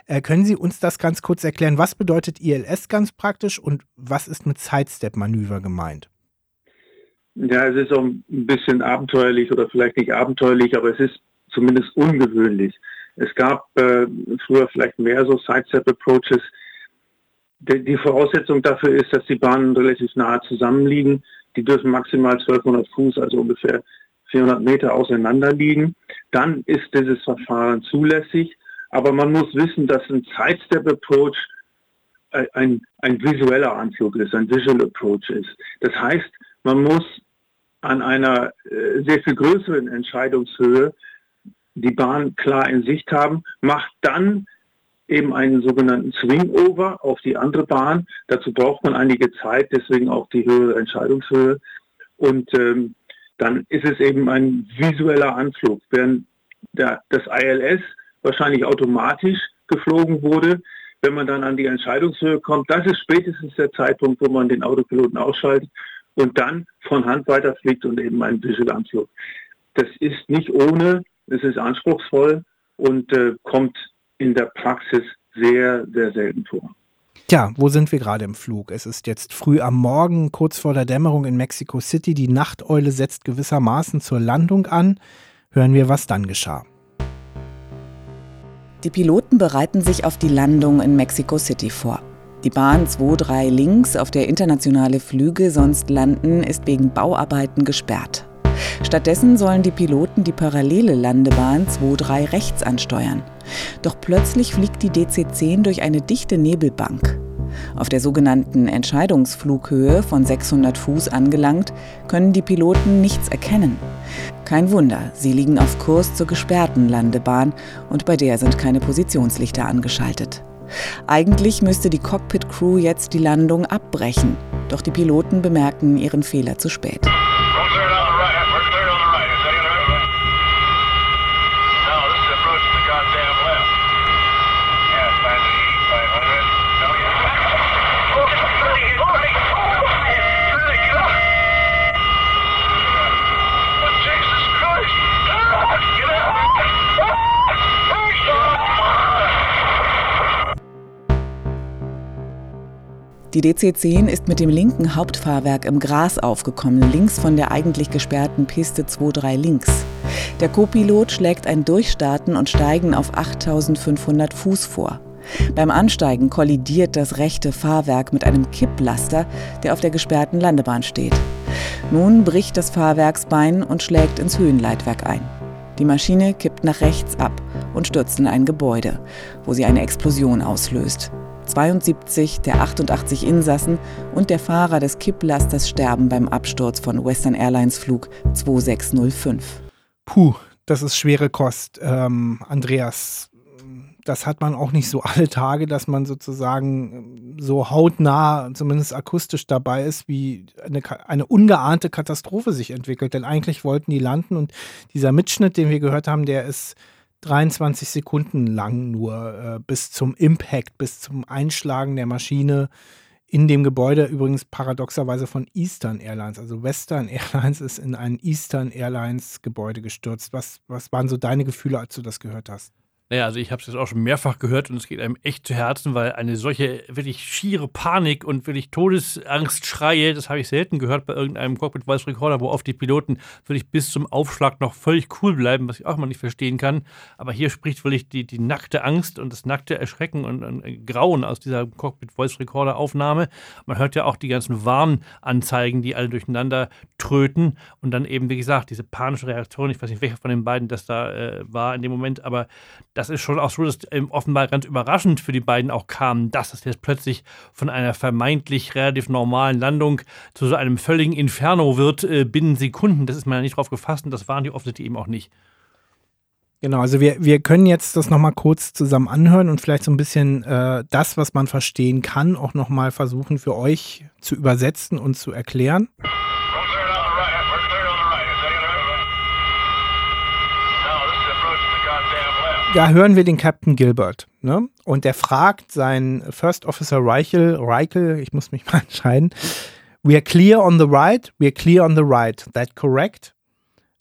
Äh, können Sie uns das ganz kurz erklären? Was bedeutet ILS ganz praktisch und was ist mit Sidestep-Manöver gemeint? Ja, es ist auch ein bisschen abenteuerlich oder vielleicht nicht abenteuerlich, aber es ist zumindest ungewöhnlich. Es gab äh, früher vielleicht mehr so Sidestep-Approaches. Die, Voraussetzung dafür ist, dass die Bahnen relativ nahe zusammenliegen. Die dürfen maximal 1200 Fuß, also ungefähr 400 Meter auseinander liegen. Dann ist dieses Verfahren zulässig. Aber man muss wissen, dass ein Sidestep-Approach ein, ein visueller Anflug ist, ein Visual Approach ist. Das heißt, man muss an einer äh, sehr viel größeren Entscheidungshöhe die Bahn klar in Sicht haben, macht dann eben einen sogenannten Swing-Over auf die andere Bahn. Dazu braucht man einige Zeit, deswegen auch die höhere Entscheidungshöhe. Und ähm, dann ist es eben ein visueller Anflug. Während der, das ILS wahrscheinlich automatisch geflogen wurde, wenn man dann an die Entscheidungshöhe kommt, das ist spätestens der Zeitpunkt, wo man den Autopiloten ausschaltet und dann von Hand weiterfliegt und eben einen Visual Anflug. Das ist nicht ohne es ist anspruchsvoll und äh, kommt in der Praxis sehr, sehr selten vor. Tja, wo sind wir gerade im Flug? Es ist jetzt früh am Morgen, kurz vor der Dämmerung in Mexico City. Die Nachteule setzt gewissermaßen zur Landung an. Hören wir, was dann geschah. Die Piloten bereiten sich auf die Landung in Mexico City vor. Die Bahn 23 links, auf der internationale Flüge sonst landen, ist wegen Bauarbeiten gesperrt. Stattdessen sollen die Piloten die parallele Landebahn 2-3 rechts ansteuern. Doch plötzlich fliegt die DC-10 durch eine dichte Nebelbank. Auf der sogenannten Entscheidungsflughöhe von 600 Fuß angelangt, können die Piloten nichts erkennen. Kein Wunder, sie liegen auf Kurs zur gesperrten Landebahn und bei der sind keine Positionslichter angeschaltet. Eigentlich müsste die Cockpit-Crew jetzt die Landung abbrechen, doch die Piloten bemerken ihren Fehler zu spät. Die DC-10 ist mit dem linken Hauptfahrwerk im Gras aufgekommen, links von der eigentlich gesperrten Piste 2-3 links. Der Co-Pilot schlägt ein Durchstarten und Steigen auf 8500 Fuß vor. Beim Ansteigen kollidiert das rechte Fahrwerk mit einem Kipplaster, der auf der gesperrten Landebahn steht. Nun bricht das Fahrwerksbein und schlägt ins Höhenleitwerk ein. Die Maschine kippt nach rechts ab und stürzt in ein Gebäude, wo sie eine Explosion auslöst. 72 der 88 Insassen und der Fahrer des Kipplasters sterben beim Absturz von Western Airlines Flug 2605. Puh, das ist schwere Kost, ähm, Andreas. Das hat man auch nicht so alle Tage, dass man sozusagen so hautnah, zumindest akustisch dabei ist, wie eine, eine ungeahnte Katastrophe sich entwickelt. Denn eigentlich wollten die landen und dieser Mitschnitt, den wir gehört haben, der ist 23 Sekunden lang nur äh, bis zum Impact, bis zum Einschlagen der Maschine in dem Gebäude, übrigens paradoxerweise von Eastern Airlines. Also Western Airlines ist in ein Eastern Airlines Gebäude gestürzt. Was, was waren so deine Gefühle, als du das gehört hast? Naja, also ich habe es jetzt auch schon mehrfach gehört und es geht einem echt zu Herzen, weil eine solche wirklich schiere Panik und wirklich Todesangstschreie, das habe ich selten gehört bei irgendeinem Cockpit Voice Recorder, wo oft die Piloten wirklich bis zum Aufschlag noch völlig cool bleiben, was ich auch mal nicht verstehen kann. Aber hier spricht wirklich die, die nackte Angst und das nackte Erschrecken und, und Grauen aus dieser Cockpit Voice Recorder Aufnahme. Man hört ja auch die ganzen Warnanzeigen, die alle durcheinander tröten und dann eben, wie gesagt, diese panische Reaktion. Ich weiß nicht, welcher von den beiden das da äh, war in dem Moment, aber das ist schon auch so, dass offenbar ganz überraschend für die beiden auch kam, dass es jetzt plötzlich von einer vermeintlich relativ normalen Landung zu so einem völligen Inferno wird äh, binnen Sekunden. Das ist man ja nicht drauf gefasst und das waren die offensichtlich eben auch nicht. Genau, also wir, wir können jetzt das nochmal kurz zusammen anhören und vielleicht so ein bisschen äh, das, was man verstehen kann, auch nochmal versuchen für euch zu übersetzen und zu erklären. Da hören wir den Captain Gilbert. Ne? Und der fragt seinen First Officer Reichel, Reichel, ich muss mich mal entscheiden, we are clear on the right, we are clear on the right. That correct?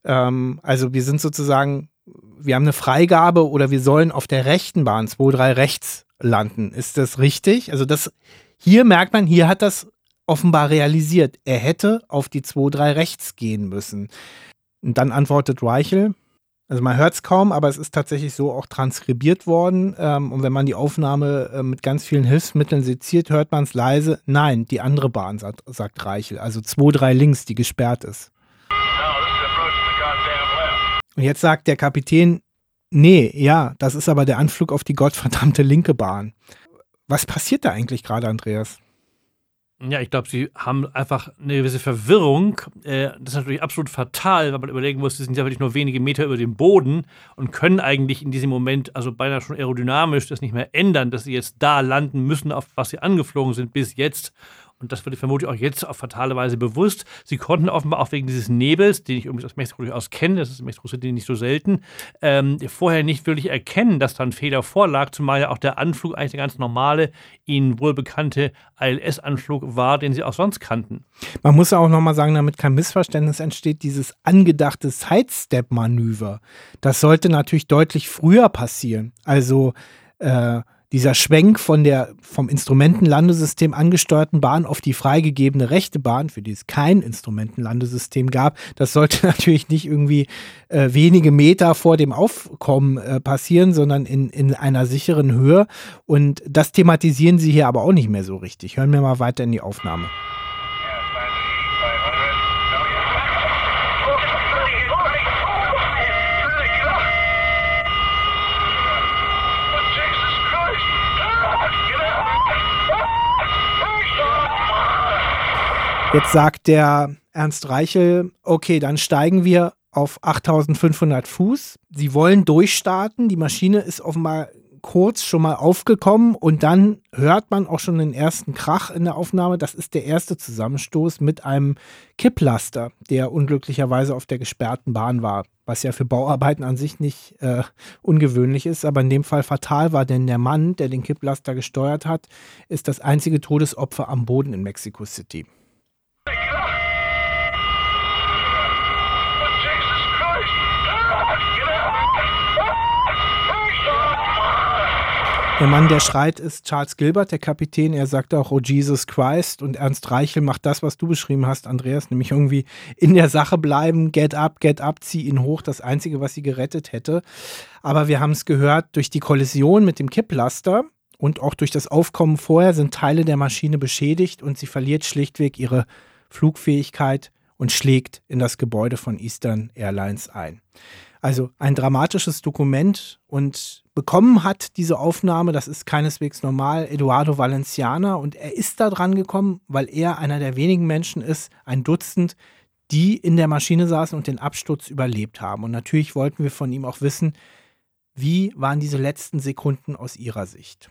Ähm, also wir sind sozusagen, wir haben eine Freigabe oder wir sollen auf der rechten Bahn 2-3 rechts landen. Ist das richtig? Also das, hier merkt man, hier hat das offenbar realisiert. Er hätte auf die 2-3 rechts gehen müssen. Und dann antwortet Reichel, also man hört es kaum, aber es ist tatsächlich so auch transkribiert worden. Ähm, und wenn man die Aufnahme äh, mit ganz vielen Hilfsmitteln seziert, hört man es leise. Nein, die andere Bahn, sagt, sagt Reichel. Also 2-3 links, die gesperrt ist. Und jetzt sagt der Kapitän, nee, ja, das ist aber der Anflug auf die gottverdammte linke Bahn. Was passiert da eigentlich gerade, Andreas? Ja, ich glaube, sie haben einfach eine gewisse Verwirrung. Äh, das ist natürlich absolut fatal, weil man überlegen muss, sie sind ja wirklich nur wenige Meter über dem Boden und können eigentlich in diesem Moment, also beinahe schon aerodynamisch, das nicht mehr ändern, dass sie jetzt da landen müssen, auf was sie angeflogen sind bis jetzt und das wird vermutlich auch jetzt auf fatale Weise bewusst. Sie konnten offenbar auch wegen dieses Nebels, den ich irgendwie aus Mexiko durchaus kenne, das ist in Mexiko City nicht so selten, ähm, vorher nicht wirklich erkennen, dass da ein Fehler vorlag, zumal ja auch der Anflug eigentlich der ganz normale, ihnen wohlbekannte ILS-Anflug war, den sie auch sonst kannten. Man muss ja auch nochmal sagen, damit kein Missverständnis entsteht, dieses angedachte Sidestep-Manöver, das sollte natürlich deutlich früher passieren. Also äh, dieser Schwenk von der vom Instrumentenlandesystem angesteuerten Bahn auf die freigegebene rechte Bahn, für die es kein Instrumentenlandesystem gab, das sollte natürlich nicht irgendwie äh, wenige Meter vor dem Aufkommen äh, passieren, sondern in, in einer sicheren Höhe. Und das thematisieren sie hier aber auch nicht mehr so richtig. Hören wir mal weiter in die Aufnahme. Jetzt sagt der Ernst Reichel, okay, dann steigen wir auf 8500 Fuß. Sie wollen durchstarten. Die Maschine ist offenbar kurz schon mal aufgekommen und dann hört man auch schon den ersten Krach in der Aufnahme. Das ist der erste Zusammenstoß mit einem Kipplaster, der unglücklicherweise auf der gesperrten Bahn war, was ja für Bauarbeiten an sich nicht äh, ungewöhnlich ist, aber in dem Fall fatal war, denn der Mann, der den Kipplaster gesteuert hat, ist das einzige Todesopfer am Boden in Mexico City. Der Mann, der schreit, ist Charles Gilbert, der Kapitän. Er sagt auch, oh Jesus Christ. Und Ernst Reichel macht das, was du beschrieben hast, Andreas, nämlich irgendwie in der Sache bleiben, get up, get up, zieh ihn hoch. Das Einzige, was sie gerettet hätte. Aber wir haben es gehört, durch die Kollision mit dem Kipplaster und auch durch das Aufkommen vorher sind Teile der Maschine beschädigt und sie verliert schlichtweg ihre Flugfähigkeit und schlägt in das Gebäude von Eastern Airlines ein. Also ein dramatisches Dokument und bekommen hat diese Aufnahme, das ist keineswegs normal, Eduardo Valenciana und er ist da dran gekommen, weil er einer der wenigen Menschen ist, ein Dutzend, die in der Maschine saßen und den Absturz überlebt haben. Und natürlich wollten wir von ihm auch wissen, wie waren diese letzten Sekunden aus Ihrer Sicht?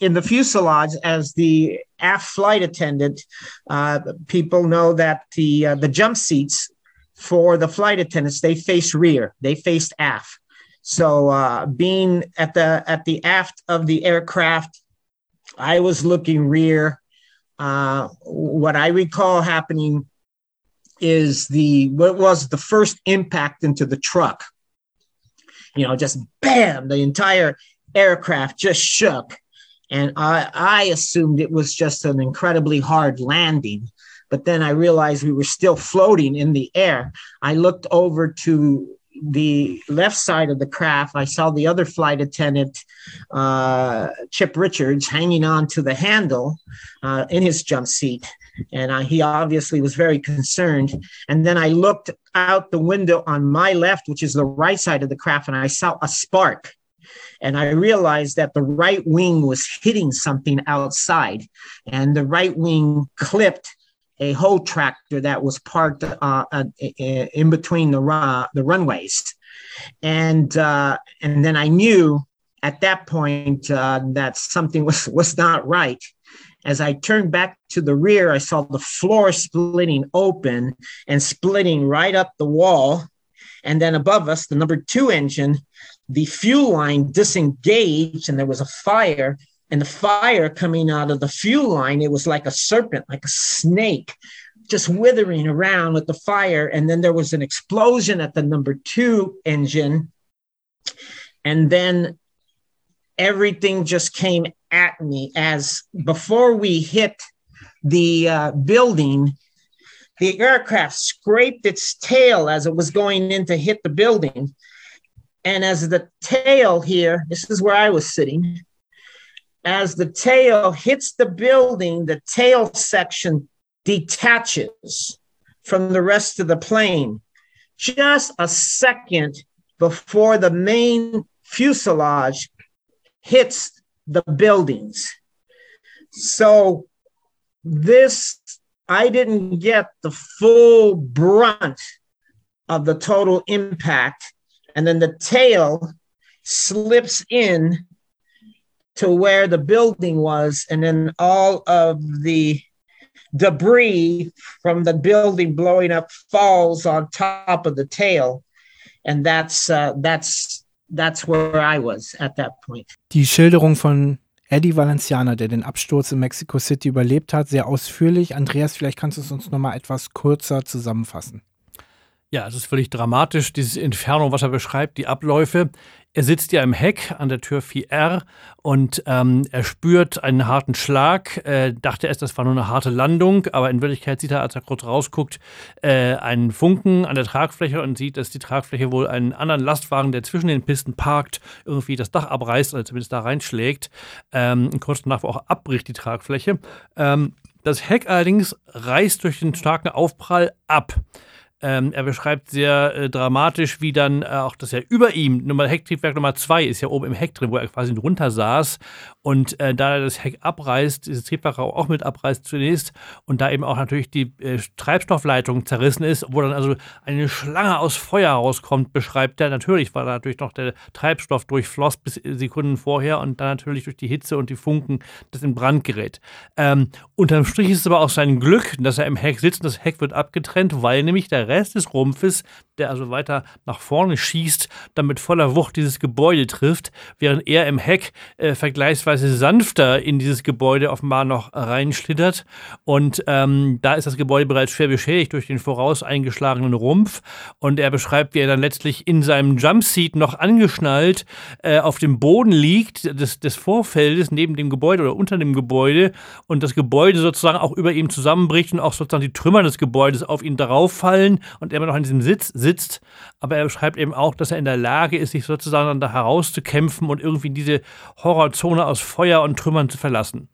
in the fuselage as the aft flight attendant, uh, people know that the uh, the jump seats for the flight attendants they face rear, they faced aft. So uh, being at the at the aft of the aircraft, I was looking rear. Uh, what I recall happening is the what was the first impact into the truck. You know, just bam, the entire aircraft just shook and I, I assumed it was just an incredibly hard landing. But then I realized we were still floating in the air. I looked over to the left side of the craft. I saw the other flight attendant, uh, Chip Richards, hanging on to the handle uh, in his jump seat. And he obviously was very concerned. And then I looked out the window on my left, which is the right side of the craft, and I saw a spark and I realized that the right wing was hitting something outside, and the right wing clipped a whole tractor that was parked uh, uh, in between the the runways, and uh, and then I knew at that point uh, that something was was not right. As I turned back to the rear, I saw the floor splitting open and splitting right up the wall. And then above us, the number two engine the fuel line disengaged and there was a fire and the fire coming out of the fuel line it was like a serpent like a snake just withering around with the fire. And then there was an explosion at the number 2 engine. And then everything just came at me as before we hit the uh, building the aircraft scraped its tail as it was going in to hit the building. And as the tail here, this is where I was sitting, as the tail hits the building, the tail section detaches from the rest of the plane just a second before the main fuselage hits the buildings. So this, I didn't get the full brunt of the total impact and then the tail slips in to where the building was, and then all of the debris from the building blowing up falls on top of the tail, and that's uh, that's that's where I was at that point. Die Schilderung von Eddie Valenciana, der den Absturz in Mexico City überlebt hat, sehr ausführlich. Andreas, vielleicht kannst du es uns noch mal etwas kürzer zusammenfassen. Ja, es ist völlig dramatisch, dieses Inferno, was er beschreibt, die Abläufe. Er sitzt ja im Heck an der Tür 4R und ähm, er spürt einen harten Schlag. Äh, dachte erst, das war nur eine harte Landung, aber in Wirklichkeit sieht er, als er kurz rausguckt, äh, einen Funken an der Tragfläche und sieht, dass die Tragfläche wohl einen anderen Lastwagen, der zwischen den Pisten parkt, irgendwie das Dach abreißt oder zumindest da reinschlägt. Ähm, kurz danach auch abbricht die Tragfläche. Ähm, das Heck allerdings reißt durch den starken Aufprall ab. Ähm, er beschreibt sehr äh, dramatisch, wie dann äh, auch das ja über ihm, Nummer Hecktriebwerk Nummer 2 ist ja oben im Heck drin, wo er quasi drunter saß. Und äh, da er das Heck abreißt, dieses Triebwerk auch mit abreißt zunächst und da eben auch natürlich die äh, Treibstoffleitung zerrissen ist, wo dann also eine Schlange aus Feuer rauskommt, beschreibt er. Natürlich war da natürlich noch der Treibstoff durchfloss bis Sekunden vorher und dann natürlich durch die Hitze und die Funken das in Brand gerät. Ähm, unterm Strich ist es aber auch sein Glück, dass er im Heck sitzt und das Heck wird abgetrennt, weil nämlich der Rest des Rumpfes, der also weiter nach vorne schießt, dann mit voller Wucht dieses Gebäude trifft, während er im Heck äh, vergleichsweise sanfter in dieses Gebäude offenbar noch reinschlittert. Und ähm, da ist das Gebäude bereits schwer beschädigt durch den voraus eingeschlagenen Rumpf. Und er beschreibt, wie er dann letztlich in seinem Jumpseat noch angeschnallt äh, auf dem Boden liegt, des, des Vorfeldes, neben dem Gebäude oder unter dem Gebäude und das Gebäude sozusagen auch über ihm zusammenbricht und auch sozusagen die Trümmer des Gebäudes auf ihn darauf fallen und er noch in diesem Sitz sitzt. Aber er beschreibt eben auch, dass er in der Lage ist, sich sozusagen da herauszukämpfen und irgendwie diese Horrorzone aus Feuer und Trümmern zu verlassen.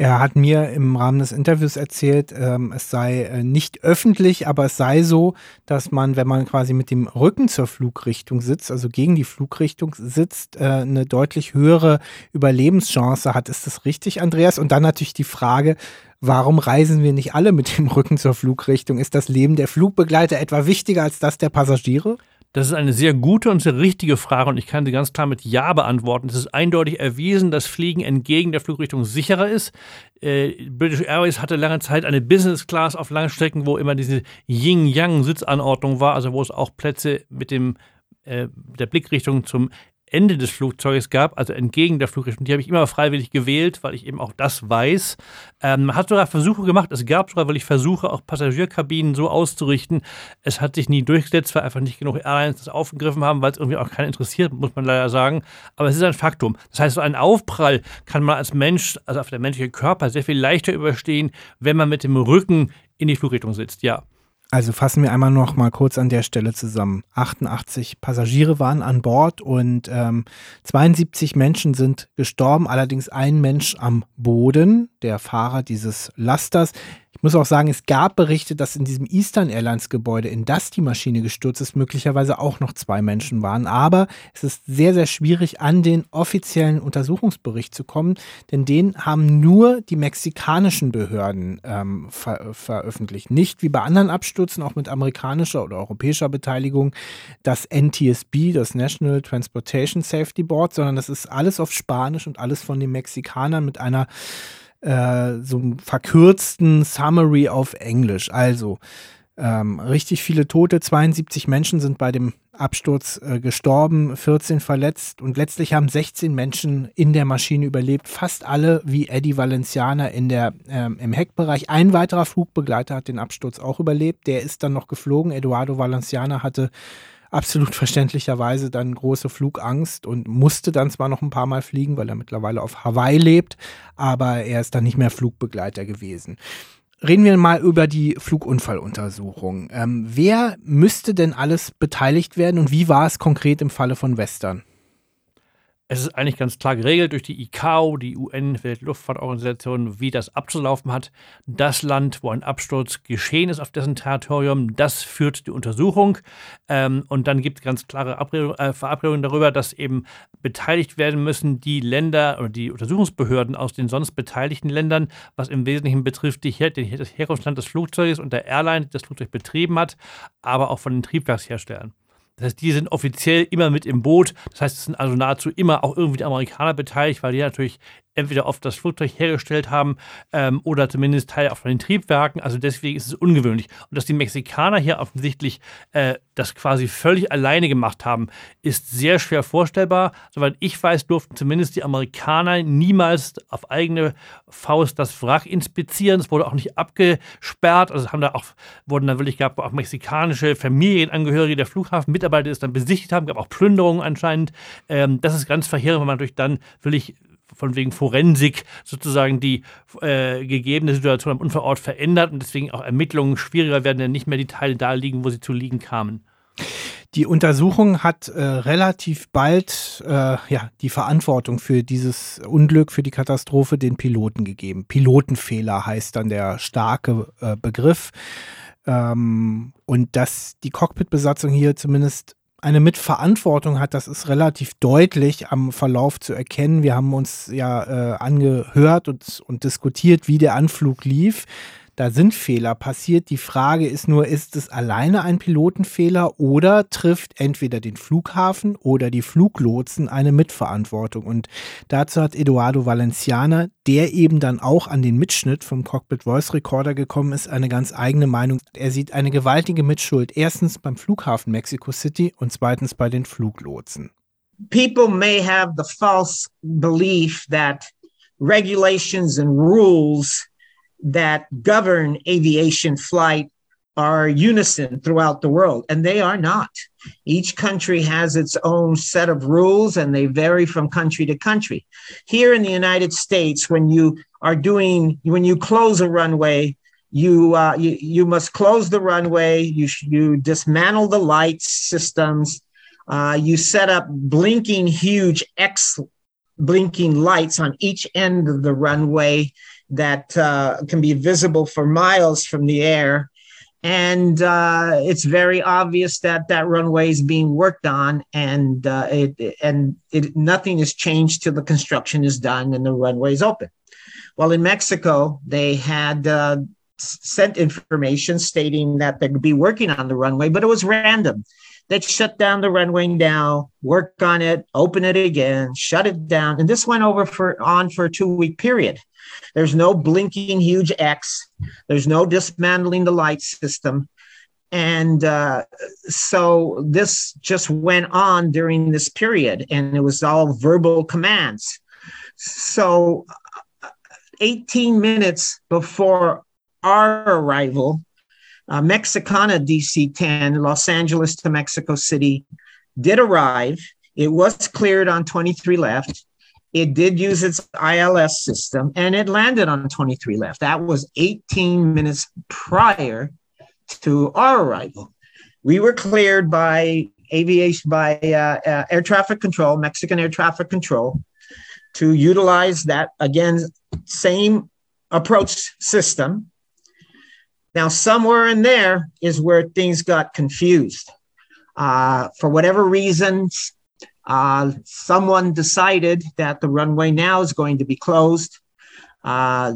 Er hat mir im Rahmen des Interviews erzählt, ähm, es sei äh, nicht öffentlich, aber es sei so, dass man, wenn man quasi mit dem Rücken zur Flugrichtung sitzt, also gegen die Flugrichtung sitzt, äh, eine deutlich höhere Überlebenschance hat. Ist das richtig, Andreas? Und dann natürlich die Frage, warum reisen wir nicht alle mit dem Rücken zur Flugrichtung? Ist das Leben der Flugbegleiter etwa wichtiger als das der Passagiere? Das ist eine sehr gute und sehr richtige Frage und ich kann sie ganz klar mit Ja beantworten. Es ist eindeutig erwiesen, dass Fliegen entgegen der Flugrichtung sicherer ist. Äh, British Airways hatte lange Zeit eine Business Class auf langen Strecken, wo immer diese Yin-Yang-Sitzanordnung war, also wo es auch Plätze mit dem äh, der Blickrichtung zum Ende des Flugzeuges gab, also entgegen der Flugrichtung. Die habe ich immer freiwillig gewählt, weil ich eben auch das weiß. Ähm, man hat sogar Versuche gemacht, es gab sogar wirklich Versuche, auch Passagierkabinen so auszurichten. Es hat sich nie durchgesetzt, weil einfach nicht genug Airlines das aufgegriffen haben, weil es irgendwie auch keinen interessiert, muss man leider sagen. Aber es ist ein Faktum. Das heißt, so einen Aufprall kann man als Mensch, also auf der menschliche Körper, sehr viel leichter überstehen, wenn man mit dem Rücken in die Flugrichtung sitzt, ja. Also fassen wir einmal noch mal kurz an der Stelle zusammen. 88 Passagiere waren an Bord und ähm, 72 Menschen sind gestorben, allerdings ein Mensch am Boden, der Fahrer dieses Lasters. Ich muss auch sagen, es gab Berichte, dass in diesem Eastern Airlines Gebäude, in das die Maschine gestürzt ist, möglicherweise auch noch zwei Menschen waren. Aber es ist sehr, sehr schwierig, an den offiziellen Untersuchungsbericht zu kommen, denn den haben nur die mexikanischen Behörden ähm, ver veröffentlicht. Nicht wie bei anderen Abstürzen, auch mit amerikanischer oder europäischer Beteiligung, das NTSB, das National Transportation Safety Board, sondern das ist alles auf Spanisch und alles von den Mexikanern mit einer äh, so einem verkürzten Summary auf Englisch. Also ähm, richtig viele Tote, 72 Menschen sind bei dem Absturz äh, gestorben, 14 verletzt und letztlich haben 16 Menschen in der Maschine überlebt, fast alle wie Eddie Valenciana in der, ähm, im Heckbereich. Ein weiterer Flugbegleiter hat den Absturz auch überlebt, der ist dann noch geflogen. Eduardo Valenciana hatte absolut verständlicherweise dann große Flugangst und musste dann zwar noch ein paar Mal fliegen, weil er mittlerweile auf Hawaii lebt, aber er ist dann nicht mehr Flugbegleiter gewesen. Reden wir mal über die Flugunfalluntersuchung. Ähm, wer müsste denn alles beteiligt werden und wie war es konkret im Falle von Western? Es ist eigentlich ganz klar geregelt durch die ICAO, die UN-Weltluftfahrtorganisation, wie das abzulaufen hat. Das Land, wo ein Absturz geschehen ist auf dessen Territorium, das führt die Untersuchung. Ähm, und dann gibt es ganz klare äh, Verabredungen darüber, dass eben beteiligt werden müssen die Länder oder die Untersuchungsbehörden aus den sonst beteiligten Ländern, was im Wesentlichen betrifft die, das Herkunftsland des Flugzeuges und der Airline, die das Flugzeug betrieben hat, aber auch von den Triebwerksherstellern. Das heißt, die sind offiziell immer mit im Boot. Das heißt, es sind also nahezu immer auch irgendwie die Amerikaner beteiligt, weil die natürlich entweder oft das Flugzeug hergestellt haben ähm, oder zumindest Teil auch von den Triebwerken. Also deswegen ist es ungewöhnlich. Und dass die Mexikaner hier offensichtlich äh, das quasi völlig alleine gemacht haben, ist sehr schwer vorstellbar. Soweit ich weiß, durften zumindest die Amerikaner niemals auf eigene Faust das Wrack inspizieren. Es wurde auch nicht abgesperrt. Also haben da auch, wurden dann wirklich, gab auch mexikanische Familienangehörige der Flughafenmitarbeiter, die es dann besichtigt haben, gab auch Plünderungen anscheinend. Ähm, das ist ganz verheerend, wenn man natürlich dann wirklich von wegen Forensik sozusagen die äh, gegebene Situation am Unfallort verändert und deswegen auch Ermittlungen schwieriger werden, denn nicht mehr die Teile da liegen, wo sie zu liegen kamen. Die Untersuchung hat äh, relativ bald äh, ja, die Verantwortung für dieses Unglück, für die Katastrophe den Piloten gegeben. Pilotenfehler heißt dann der starke äh, Begriff. Ähm, und dass die Cockpitbesatzung hier zumindest eine Mitverantwortung hat, das ist relativ deutlich am Verlauf zu erkennen. Wir haben uns ja äh, angehört und, und diskutiert, wie der Anflug lief. Da sind Fehler passiert. Die Frage ist nur, ist es alleine ein Pilotenfehler oder trifft entweder den Flughafen oder die Fluglotsen eine Mitverantwortung? Und dazu hat Eduardo Valenciana, der eben dann auch an den Mitschnitt vom Cockpit Voice Recorder gekommen ist, eine ganz eigene Meinung. Er sieht eine gewaltige Mitschuld. Erstens beim Flughafen Mexico City und zweitens bei den Fluglotsen. People may have the false belief that regulations and rules that govern aviation flight are unison throughout the world, and they are not. Each country has its own set of rules and they vary from country to country. Here in the United States, when you are doing, when you close a runway, you, uh, you, you must close the runway, you, you dismantle the light systems, uh, you set up blinking huge X blinking lights on each end of the runway that uh, can be visible for miles from the air. And uh, it's very obvious that that runway is being worked on, and uh, it, and it, nothing has changed till the construction is done and the runway is open. Well, in Mexico, they had uh, sent information stating that they'd be working on the runway, but it was random they'd shut down the runway now, work on it, open it again, shut it down. And this went over for on for a two week period. There's no blinking huge X. There's no dismantling the light system. And uh, so this just went on during this period, and it was all verbal commands. So, uh, 18 minutes before our arrival, uh, Mexicana DC 10, Los Angeles to Mexico City, did arrive. It was cleared on 23 left. It did use its ILS system and it landed on 23 left. That was 18 minutes prior to our arrival. We were cleared by aviation, by uh, uh, air traffic control, Mexican air traffic control, to utilize that again, same approach system now, somewhere in there is where things got confused. Uh, for whatever reasons, uh, someone decided that the runway now is going to be closed. Uh,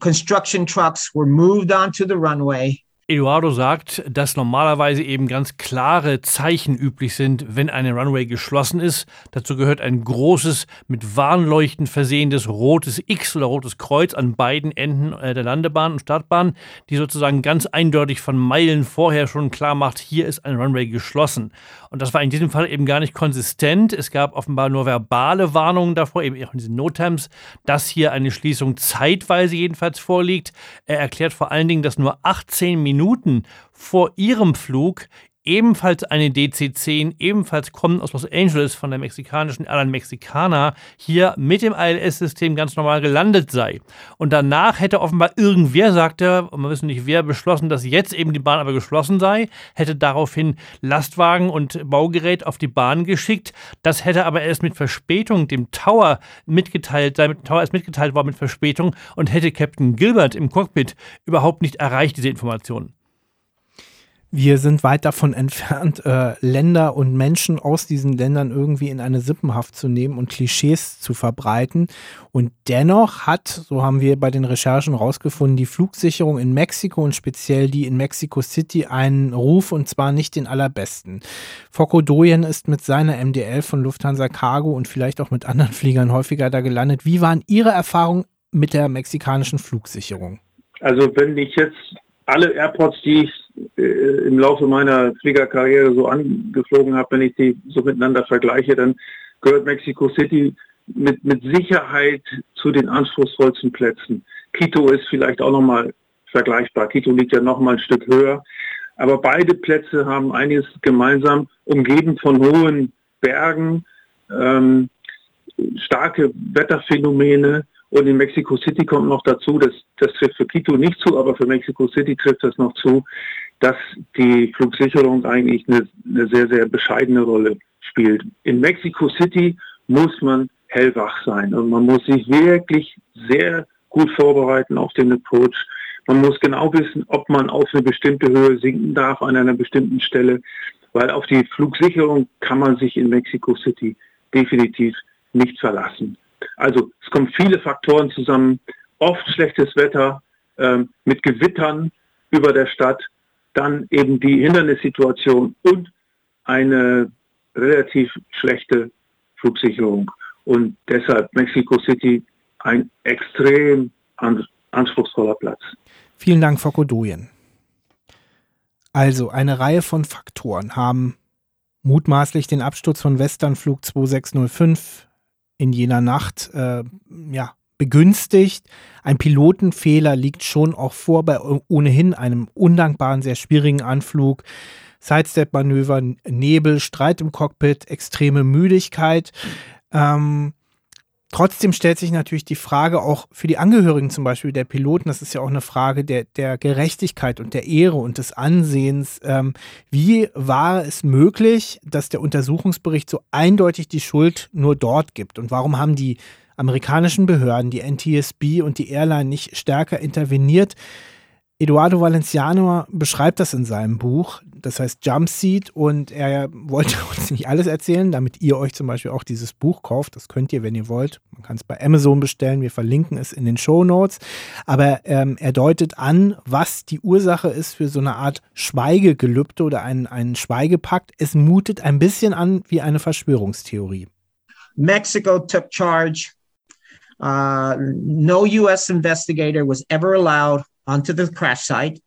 construction trucks were moved onto the runway. Eduardo sagt, dass normalerweise eben ganz klare Zeichen üblich sind, wenn eine Runway geschlossen ist. Dazu gehört ein großes, mit Warnleuchten versehendes rotes X oder rotes Kreuz an beiden Enden äh, der Landebahn und Startbahn, die sozusagen ganz eindeutig von Meilen vorher schon klar macht, hier ist eine Runway geschlossen. Und das war in diesem Fall eben gar nicht konsistent. Es gab offenbar nur verbale Warnungen davor, eben auch in diesen Notems, dass hier eine Schließung zeitweise jedenfalls vorliegt. Er erklärt vor allen Dingen, dass nur 18 Minuten Minuten vor ihrem Flug ebenfalls eine DC-10, ebenfalls kommen aus Los Angeles von der mexikanischen Airline Mexicana, hier mit dem ILS-System ganz normal gelandet sei. Und danach hätte offenbar irgendwer, sagt er, und wir wissen nicht wer, beschlossen, dass jetzt eben die Bahn aber geschlossen sei, hätte daraufhin Lastwagen und Baugerät auf die Bahn geschickt. Das hätte aber erst mit Verspätung dem Tower mitgeteilt, sei mit dem Tower erst mitgeteilt worden mit Verspätung und hätte Captain Gilbert im Cockpit überhaupt nicht erreicht, diese Informationen. Wir sind weit davon entfernt, äh, Länder und Menschen aus diesen Ländern irgendwie in eine Sippenhaft zu nehmen und Klischees zu verbreiten. Und dennoch hat, so haben wir bei den Recherchen rausgefunden, die Flugsicherung in Mexiko und speziell die in Mexico City einen Ruf und zwar nicht den allerbesten. Foko Doyen ist mit seiner MDL von Lufthansa Cargo und vielleicht auch mit anderen Fliegern häufiger da gelandet. Wie waren Ihre Erfahrungen mit der mexikanischen Flugsicherung? Also wenn ich jetzt alle Airports, die ich im Laufe meiner Fliegerkarriere so angeflogen habe, wenn ich die so miteinander vergleiche, dann gehört Mexico City mit, mit Sicherheit zu den anspruchsvollsten Plätzen. Quito ist vielleicht auch nochmal vergleichbar. Quito liegt ja nochmal ein Stück höher. Aber beide Plätze haben einiges gemeinsam, umgeben von hohen Bergen, ähm, starke Wetterphänomene. Und in Mexico City kommt noch dazu, das, das trifft für Quito nicht zu, aber für Mexico City trifft das noch zu, dass die Flugsicherung eigentlich eine, eine sehr, sehr bescheidene Rolle spielt. In Mexico City muss man hellwach sein und man muss sich wirklich sehr gut vorbereiten auf den Approach. Man muss genau wissen, ob man auf eine bestimmte Höhe sinken darf an einer bestimmten Stelle, weil auf die Flugsicherung kann man sich in Mexico City definitiv nicht verlassen. Also es kommen viele Faktoren zusammen, oft schlechtes Wetter äh, mit Gewittern über der Stadt, dann eben die Hindernissituation und eine relativ schlechte Flugsicherung. Und deshalb Mexico City ein extrem anspruchsvoller Platz. Vielen Dank, Fokodoyen. Also, eine Reihe von Faktoren haben mutmaßlich den Absturz von Westernflug 2605 in jener Nacht äh, ja, begünstigt. Ein Pilotenfehler liegt schon auch vor bei ohnehin einem undankbaren, sehr schwierigen Anflug. Sidestep-Manöver, Nebel, Streit im Cockpit, extreme Müdigkeit. Ähm, Trotzdem stellt sich natürlich die Frage auch für die Angehörigen zum Beispiel der Piloten, das ist ja auch eine Frage der, der Gerechtigkeit und der Ehre und des Ansehens. Ähm, wie war es möglich, dass der Untersuchungsbericht so eindeutig die Schuld nur dort gibt? Und warum haben die amerikanischen Behörden, die NTSB und die Airline nicht stärker interveniert? Eduardo Valenciano beschreibt das in seinem Buch, das heißt Jumpseat, und er wollte uns nicht alles erzählen, damit ihr euch zum Beispiel auch dieses Buch kauft. Das könnt ihr, wenn ihr wollt. Man kann es bei Amazon bestellen. Wir verlinken es in den Show Notes. Aber ähm, er deutet an, was die Ursache ist für so eine Art Schweigegelübde oder einen, einen Schweigepakt. Es mutet ein bisschen an wie eine Verschwörungstheorie. Mexico took charge. Uh, no U.S. investigator was ever allowed onto the crash site.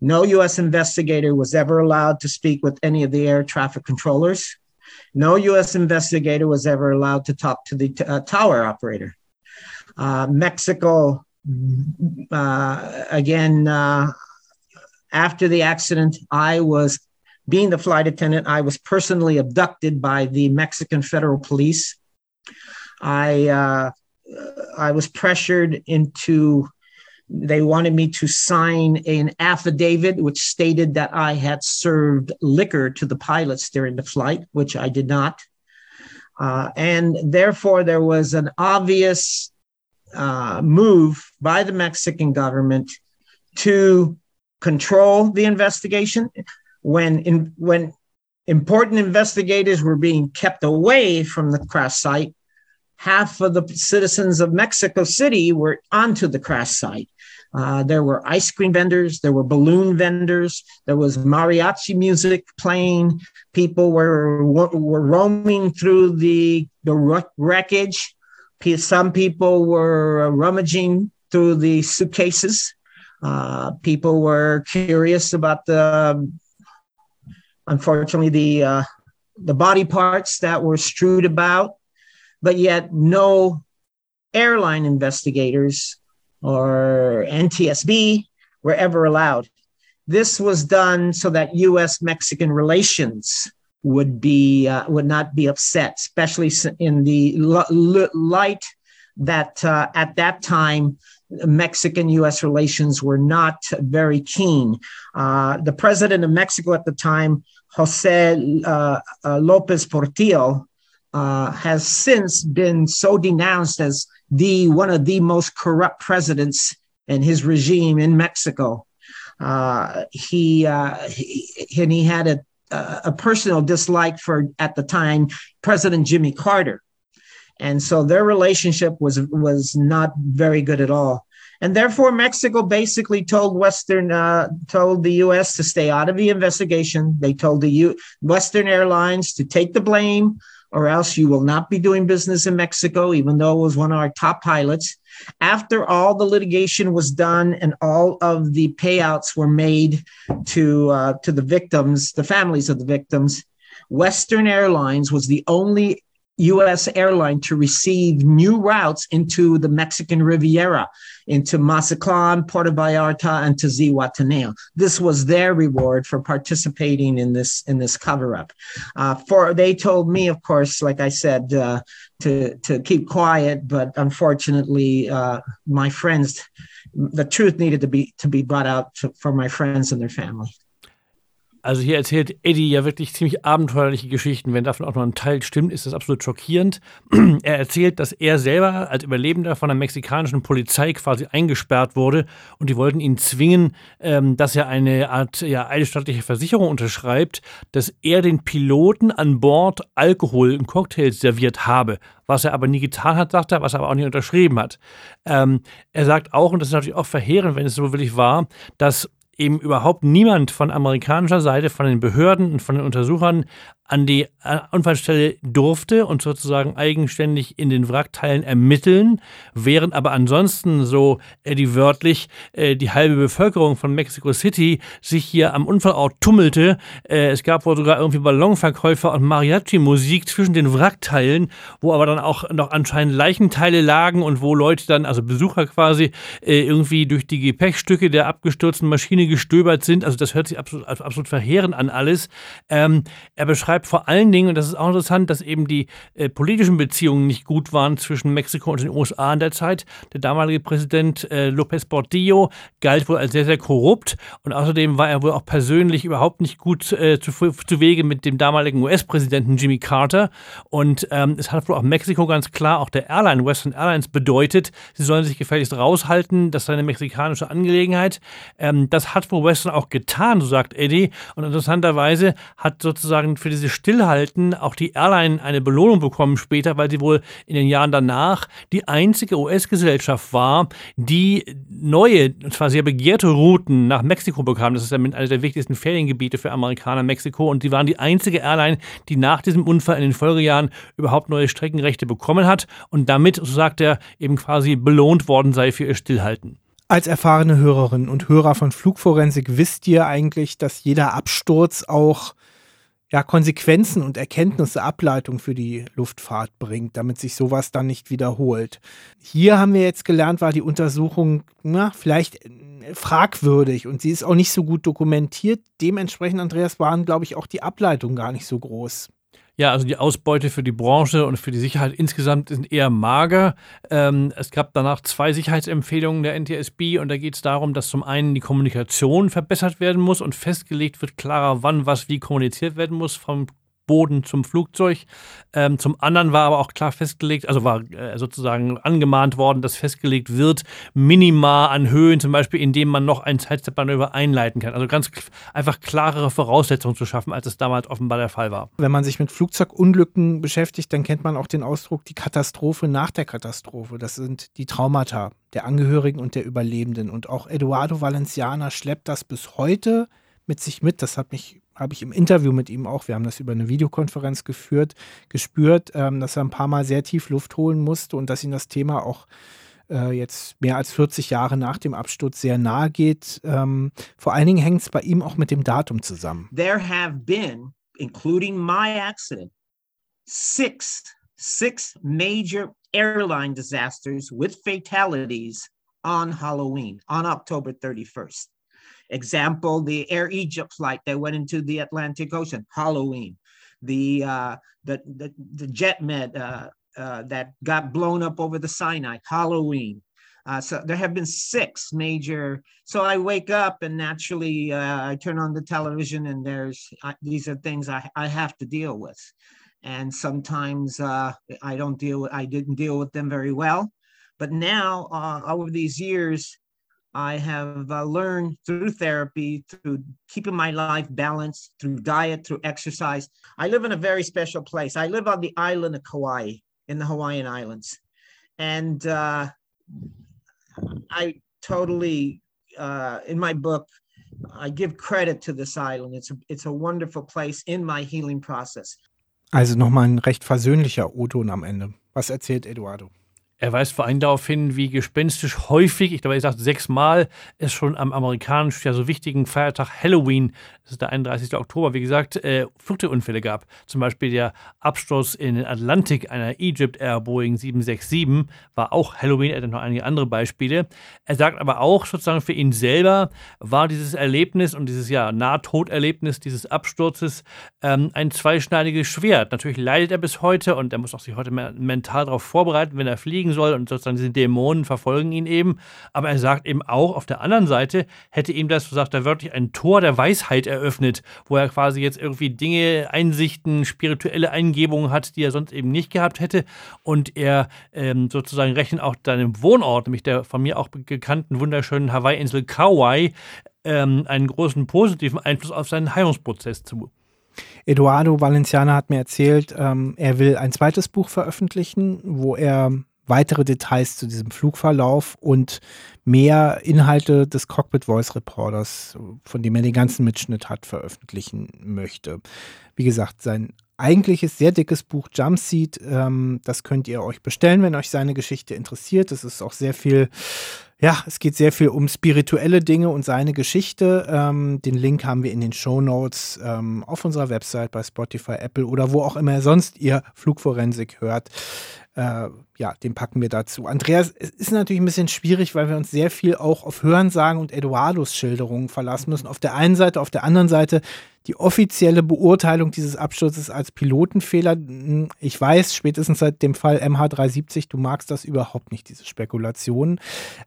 No U.S. investigator was ever allowed to speak with any of the air traffic controllers. No U.S. investigator was ever allowed to talk to the uh, tower operator. Uh, Mexico, uh, again, uh, after the accident, I was being the flight attendant, I was personally abducted by the Mexican federal police. I uh, I was pressured into they wanted me to sign an affidavit which stated that I had served liquor to the pilots during the flight, which I did not. Uh, and therefore, there was an obvious uh, move by the Mexican government to control the investigation. When in, when important investigators were being kept away from the crash site, half of the citizens of Mexico City were onto the crash site. Uh, there were ice cream vendors, there were balloon vendors, there was mariachi music playing. People were were roaming through the the wreckage. Some people were rummaging through the suitcases. Uh, people were curious about the, unfortunately, the uh, the body parts that were strewed about, but yet no airline investigators or NTSB were ever allowed. This was done so that U.S. Mexican relations would be uh, would not be upset, especially in the light that uh, at that time Mexican U.S. relations were not very keen. Uh, the president of Mexico at the time, Jose uh, uh, Lopez Portillo, uh, has since been so denounced as the one of the most corrupt presidents in his regime in Mexico. Uh, he, uh, he, and he had a, a personal dislike for at the time President Jimmy Carter, and so their relationship was was not very good at all. And therefore, Mexico basically told Western, uh, told the U.S. to stay out of the investigation. They told the U- Western Airlines to take the blame or else you will not be doing business in Mexico, even though it was one of our top pilots. After all the litigation was done and all of the payouts were made to uh, to the victims, the families of the victims, Western Airlines was the only U.S. airline to receive new routes into the Mexican Riviera, into Mazatlan, Puerto Vallarta, and to Zihuatanejo. This was their reward for participating in this in this cover up. Uh, for they told me, of course, like I said, uh, to to keep quiet, but unfortunately, uh, my friends, the truth needed to be to be brought out to, for my friends and their family. Also hier erzählt Eddie ja wirklich ziemlich abenteuerliche Geschichten. Wenn davon auch nur ein Teil stimmt, ist das absolut schockierend. er erzählt, dass er selber als Überlebender von der mexikanischen Polizei quasi eingesperrt wurde und die wollten ihn zwingen, ähm, dass er eine Art ja, eidesstattliche Versicherung unterschreibt, dass er den Piloten an Bord Alkohol und Cocktails serviert habe was er aber nie getan hat, sagt er, was er aber auch nicht unterschrieben hat. Ähm, er sagt auch, und das ist natürlich auch verheerend, wenn es so wirklich war, dass eben überhaupt niemand von amerikanischer Seite, von den Behörden und von den Untersuchern an die äh, Unfallstelle durfte und sozusagen eigenständig in den Wrackteilen ermitteln, während aber ansonsten, so Eddie wörtlich, äh, die halbe Bevölkerung von Mexico City sich hier am Unfallort tummelte. Äh, es gab wohl sogar irgendwie Ballonverkäufer und Mariachi-Musik zwischen den Wrackteilen, wo aber dann auch noch anscheinend Leichenteile lagen und wo Leute dann, also Besucher quasi, irgendwie durch die Gepäckstücke der abgestürzten Maschine gestöbert sind. Also das hört sich absolut, absolut verheerend an alles. Ähm, er beschreibt beschreibt vor allen Dingen, und das ist auch interessant, dass eben die äh, politischen Beziehungen nicht gut waren zwischen Mexiko und den USA in der Zeit. Der damalige Präsident äh, López Portillo galt wohl als sehr, sehr korrupt und außerdem war er wohl auch persönlich überhaupt nicht gut äh, zu, zu Wege mit dem damaligen US-Präsidenten Jimmy Carter. Und ähm, es hat wohl auch Mexiko ganz klar, auch der Airline, Western Airlines, bedeutet, sie sollen sich gefälligst raushalten, das sei eine mexikanische Angelegenheit. Ähm, das hat wohl Western auch getan, so sagt Eddie. Und interessanterweise hat sozusagen für dieses Stillhalten auch die Airline eine Belohnung bekommen später, weil sie wohl in den Jahren danach die einzige US-Gesellschaft war, die neue, und zwar sehr begehrte Routen nach Mexiko bekam. Das ist ja einer der wichtigsten Feriengebiete für Amerikaner Mexiko. Und die waren die einzige Airline, die nach diesem Unfall in den Folgejahren überhaupt neue Streckenrechte bekommen hat und damit, so sagt er, eben quasi belohnt worden sei für ihr Stillhalten. Als erfahrene Hörerinnen und Hörer von Flugforensik wisst ihr eigentlich, dass jeder Absturz auch ja, Konsequenzen und Erkenntnisse, Ableitung für die Luftfahrt bringt, damit sich sowas dann nicht wiederholt. Hier haben wir jetzt gelernt, war die Untersuchung na, vielleicht äh, fragwürdig und sie ist auch nicht so gut dokumentiert. Dementsprechend, Andreas, waren, glaube ich, auch die Ableitungen gar nicht so groß. Ja, also die Ausbeute für die Branche und für die Sicherheit insgesamt sind eher mager. Ähm, es gab danach zwei Sicherheitsempfehlungen der NTSB und da geht es darum, dass zum einen die Kommunikation verbessert werden muss und festgelegt wird klarer, wann was wie kommuniziert werden muss vom Boden zum Flugzeug. Ähm, zum anderen war aber auch klar festgelegt, also war äh, sozusagen angemahnt worden, dass festgelegt wird, minimal an Höhen, zum Beispiel, indem man noch ein Sidestep-Manöver einleiten kann. Also ganz einfach klarere Voraussetzungen zu schaffen, als es damals offenbar der Fall war. Wenn man sich mit Flugzeugunglücken beschäftigt, dann kennt man auch den Ausdruck die Katastrophe nach der Katastrophe. Das sind die Traumata der Angehörigen und der Überlebenden. Und auch Eduardo Valenciana schleppt das bis heute mit sich mit. Das hat mich habe ich im Interview mit ihm auch, wir haben das über eine Videokonferenz geführt, gespürt, ähm, dass er ein paar Mal sehr tief Luft holen musste und dass ihm das Thema auch äh, jetzt mehr als 40 Jahre nach dem Absturz sehr nahe geht. Ähm, vor allen Dingen hängt es bei ihm auch mit dem Datum zusammen. There have been, including my accident, six, six major airline disasters with fatalities on Halloween, on October 31st. Example, the Air Egypt flight that went into the Atlantic Ocean, Halloween. The uh, the, the the JetMed uh, uh, that got blown up over the Sinai, Halloween. Uh, so there have been six major. So I wake up and naturally uh, I turn on the television and there's these are things I, I have to deal with, and sometimes uh, I don't deal with I didn't deal with them very well, but now uh, over these years I have uh, learned through therapy, through keeping my life balanced, through diet, through exercise. I live in a very special place. I live on the island of Kauai, in the Hawaiian Islands. And uh, I totally, uh, in my book, I give credit to this island. It's a, it's a wonderful place in my healing process. Also nochmal ein recht versöhnlicher O-Ton am Ende. Was erzählt Eduardo? Er weist vor allem darauf hin, wie gespenstisch häufig, ich glaube, er sagt sechsmal, es schon am amerikanischen, ja so wichtigen Feiertag Halloween, das ist der 31. Oktober, wie gesagt, äh, Flugzeugunfälle gab. Zum Beispiel der Absturz in den Atlantik einer Egypt Air Boeing 767 war auch Halloween, er hat noch einige andere Beispiele. Er sagt aber auch, sozusagen für ihn selber war dieses Erlebnis und dieses ja Nahtoderlebnis dieses Absturzes ähm, ein zweischneidiges Schwert. Natürlich leidet er bis heute und er muss auch sich heute mental darauf vorbereiten, wenn er fliegen besiegen soll und sozusagen diese Dämonen verfolgen ihn eben. Aber er sagt eben auch, auf der anderen Seite hätte ihm das, so sagt er wörtlich, ein Tor der Weisheit eröffnet, wo er quasi jetzt irgendwie Dinge, Einsichten, spirituelle Eingebungen hat, die er sonst eben nicht gehabt hätte. Und er ähm, sozusagen rechnet auch seinem Wohnort, nämlich der von mir auch gekannten wunderschönen Hawaii-Insel Kauai, ähm, einen großen positiven Einfluss auf seinen Heilungsprozess zu. Eduardo Valenciana hat mir erzählt, ähm, er will ein zweites Buch veröffentlichen, wo er weitere Details zu diesem Flugverlauf und mehr Inhalte des Cockpit Voice Reporters, von dem er den ganzen Mitschnitt hat, veröffentlichen möchte. Wie gesagt, sein eigentliches sehr dickes Buch Jumpseat, ähm, das könnt ihr euch bestellen, wenn euch seine Geschichte interessiert. Es ist auch sehr viel ja, es geht sehr viel um spirituelle Dinge und seine Geschichte. Ähm, den Link haben wir in den Show Notes ähm, auf unserer Website bei Spotify, Apple oder wo auch immer sonst ihr Flugforensik hört. Äh, ja, den packen wir dazu. Andreas, es ist natürlich ein bisschen schwierig, weil wir uns sehr viel auch auf Hörensagen und Eduardos Schilderungen verlassen müssen. Auf der einen Seite, auf der anderen Seite die offizielle Beurteilung dieses Absturzes als Pilotenfehler. Hm, ich weiß, spätestens seit dem Fall MH370, du magst das überhaupt nicht, diese Spekulationen.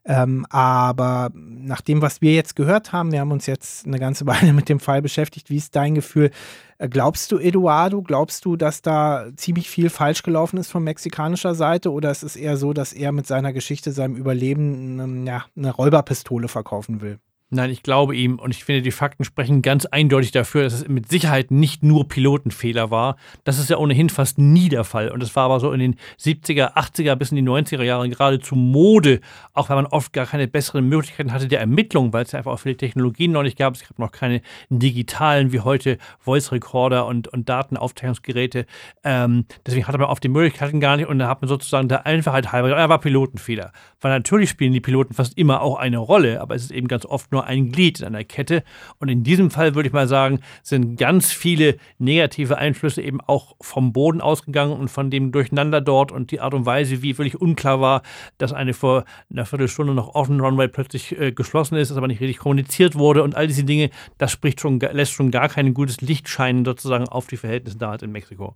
Ähm, aber nach dem, was wir jetzt gehört haben, wir haben uns jetzt eine ganze Weile mit dem Fall beschäftigt. Wie ist dein Gefühl? Äh, glaubst du, Eduardo, glaubst du, dass da ziemlich viel falsch gelaufen ist von mexikanischer Seite? Oder ist es eher so, dass er mit seiner Geschichte, seinem Überleben, ähm, ja, eine Räuberpistole verkaufen will? Nein, ich glaube ihm und ich finde, die Fakten sprechen ganz eindeutig dafür, dass es mit Sicherheit nicht nur Pilotenfehler war. Das ist ja ohnehin fast nie der Fall. Und es war aber so in den 70er, 80er bis in die 90er Jahre geradezu Mode, auch wenn man oft gar keine besseren Möglichkeiten hatte der Ermittlung, weil es ja einfach auch viele Technologien noch nicht gab. Es gab noch keine digitalen wie heute Voice Recorder und, und Datenaufzeichnungsgeräte. Ähm, deswegen hatte man oft die Möglichkeiten gar nicht und da hat man sozusagen der Einfachheit halber, er war Pilotenfehler. Weil natürlich spielen die Piloten fast immer auch eine Rolle, aber es ist eben ganz oft nur ein Glied in einer Kette. Und in diesem Fall würde ich mal sagen, sind ganz viele negative Einflüsse eben auch vom Boden ausgegangen und von dem Durcheinander dort und die Art und Weise, wie völlig unklar war, dass eine vor einer Viertelstunde noch offen Runway plötzlich äh, geschlossen ist, dass aber nicht richtig kommuniziert wurde und all diese Dinge, das spricht schon, lässt schon gar kein gutes Licht scheinen sozusagen auf die Verhältnisse da in Mexiko.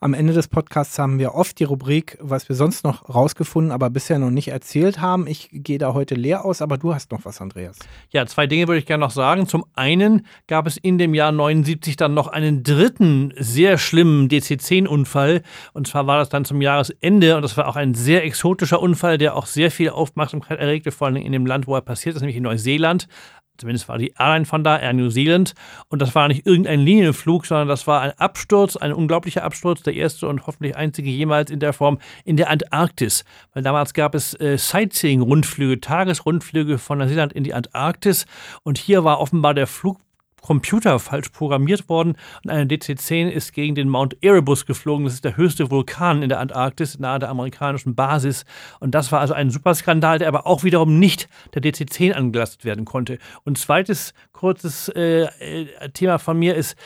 Am Ende des Podcasts haben wir oft die Rubrik, was wir sonst noch rausgefunden, aber bisher noch nicht erzählt haben. Ich gehe da heute leer aus, aber du hast noch was, Andreas. Ja, zwei Dinge würde ich gerne noch sagen. Zum einen gab es in dem Jahr 79 dann noch einen dritten sehr schlimmen DC-10-Unfall. Und zwar war das dann zum Jahresende und das war auch ein sehr exotischer Unfall, der auch sehr viel Aufmerksamkeit erregte, vor allem in dem Land, wo er passiert ist, nämlich in Neuseeland zumindest war die Airline von da, Air New Zealand. Und das war nicht irgendein Linienflug, sondern das war ein Absturz, ein unglaublicher Absturz, der erste und hoffentlich einzige jemals in der Form in der Antarktis. Weil damals gab es äh, Sightseeing-Rundflüge, Tagesrundflüge von Neuseeland in die Antarktis. Und hier war offenbar der Flug Computer falsch programmiert worden und eine DC-10 ist gegen den Mount Erebus geflogen. Das ist der höchste Vulkan in der Antarktis, nahe der amerikanischen Basis. Und das war also ein Superskandal, der aber auch wiederum nicht der DC-10 angelastet werden konnte. Und zweites kurzes äh, äh, Thema von mir ist,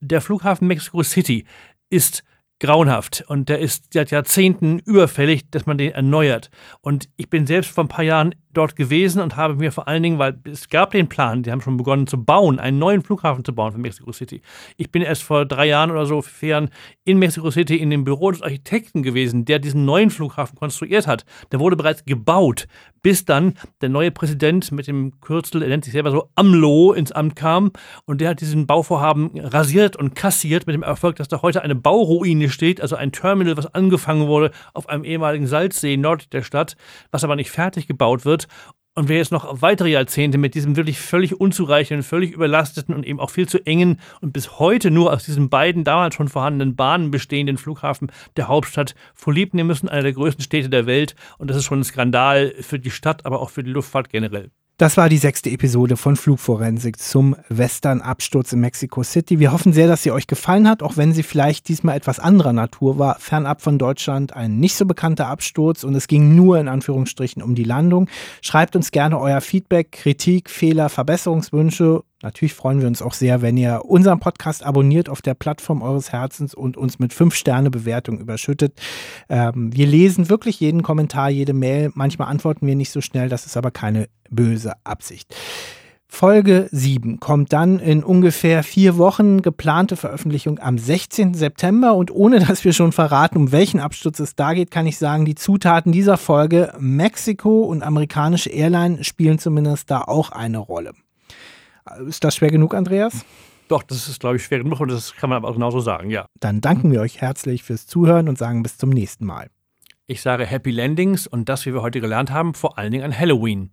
der Flughafen Mexico City ist grauenhaft und der ist seit Jahrzehnten überfällig, dass man den erneuert. Und ich bin selbst vor ein paar Jahren dort gewesen und habe mir vor allen Dingen, weil es gab den Plan, die haben schon begonnen zu bauen, einen neuen Flughafen zu bauen für Mexico City. Ich bin erst vor drei Jahren oder so, Jahren in Mexico City in dem Büro des Architekten gewesen, der diesen neuen Flughafen konstruiert hat. Der wurde bereits gebaut, bis dann der neue Präsident mit dem Kürzel, er nennt sich selber so AMLO, ins Amt kam und der hat diesen Bauvorhaben rasiert und kassiert mit dem Erfolg, dass da heute eine Bauruine steht, also ein Terminal, was angefangen wurde auf einem ehemaligen Salzsee nördlich der Stadt, was aber nicht fertig gebaut und wir jetzt noch weitere Jahrzehnte mit diesem wirklich völlig unzureichenden, völlig überlasteten und eben auch viel zu engen und bis heute nur aus diesen beiden damals schon vorhandenen Bahnen bestehenden Flughafen der Hauptstadt vorlieb nehmen müssen, einer der größten Städte der Welt. Und das ist schon ein Skandal für die Stadt, aber auch für die Luftfahrt generell. Das war die sechste Episode von Flugforensik zum Western-Absturz in Mexico City. Wir hoffen sehr, dass sie euch gefallen hat, auch wenn sie vielleicht diesmal etwas anderer Natur war. Fernab von Deutschland ein nicht so bekannter Absturz und es ging nur in Anführungsstrichen um die Landung. Schreibt uns gerne euer Feedback, Kritik, Fehler, Verbesserungswünsche Natürlich freuen wir uns auch sehr, wenn ihr unseren Podcast abonniert auf der Plattform eures Herzens und uns mit 5-Sterne-Bewertung überschüttet. Ähm, wir lesen wirklich jeden Kommentar, jede Mail. Manchmal antworten wir nicht so schnell, das ist aber keine böse Absicht. Folge 7 kommt dann in ungefähr vier Wochen, geplante Veröffentlichung am 16. September. Und ohne dass wir schon verraten, um welchen Absturz es da geht, kann ich sagen, die Zutaten dieser Folge, Mexiko und amerikanische Airline, spielen zumindest da auch eine Rolle. Ist das schwer genug, Andreas? Doch, das ist, glaube ich, schwer genug und das kann man aber auch genauso sagen, ja. Dann danken wir euch herzlich fürs Zuhören und sagen bis zum nächsten Mal. Ich sage Happy Landings und das, wie wir heute gelernt haben, vor allen Dingen an Halloween.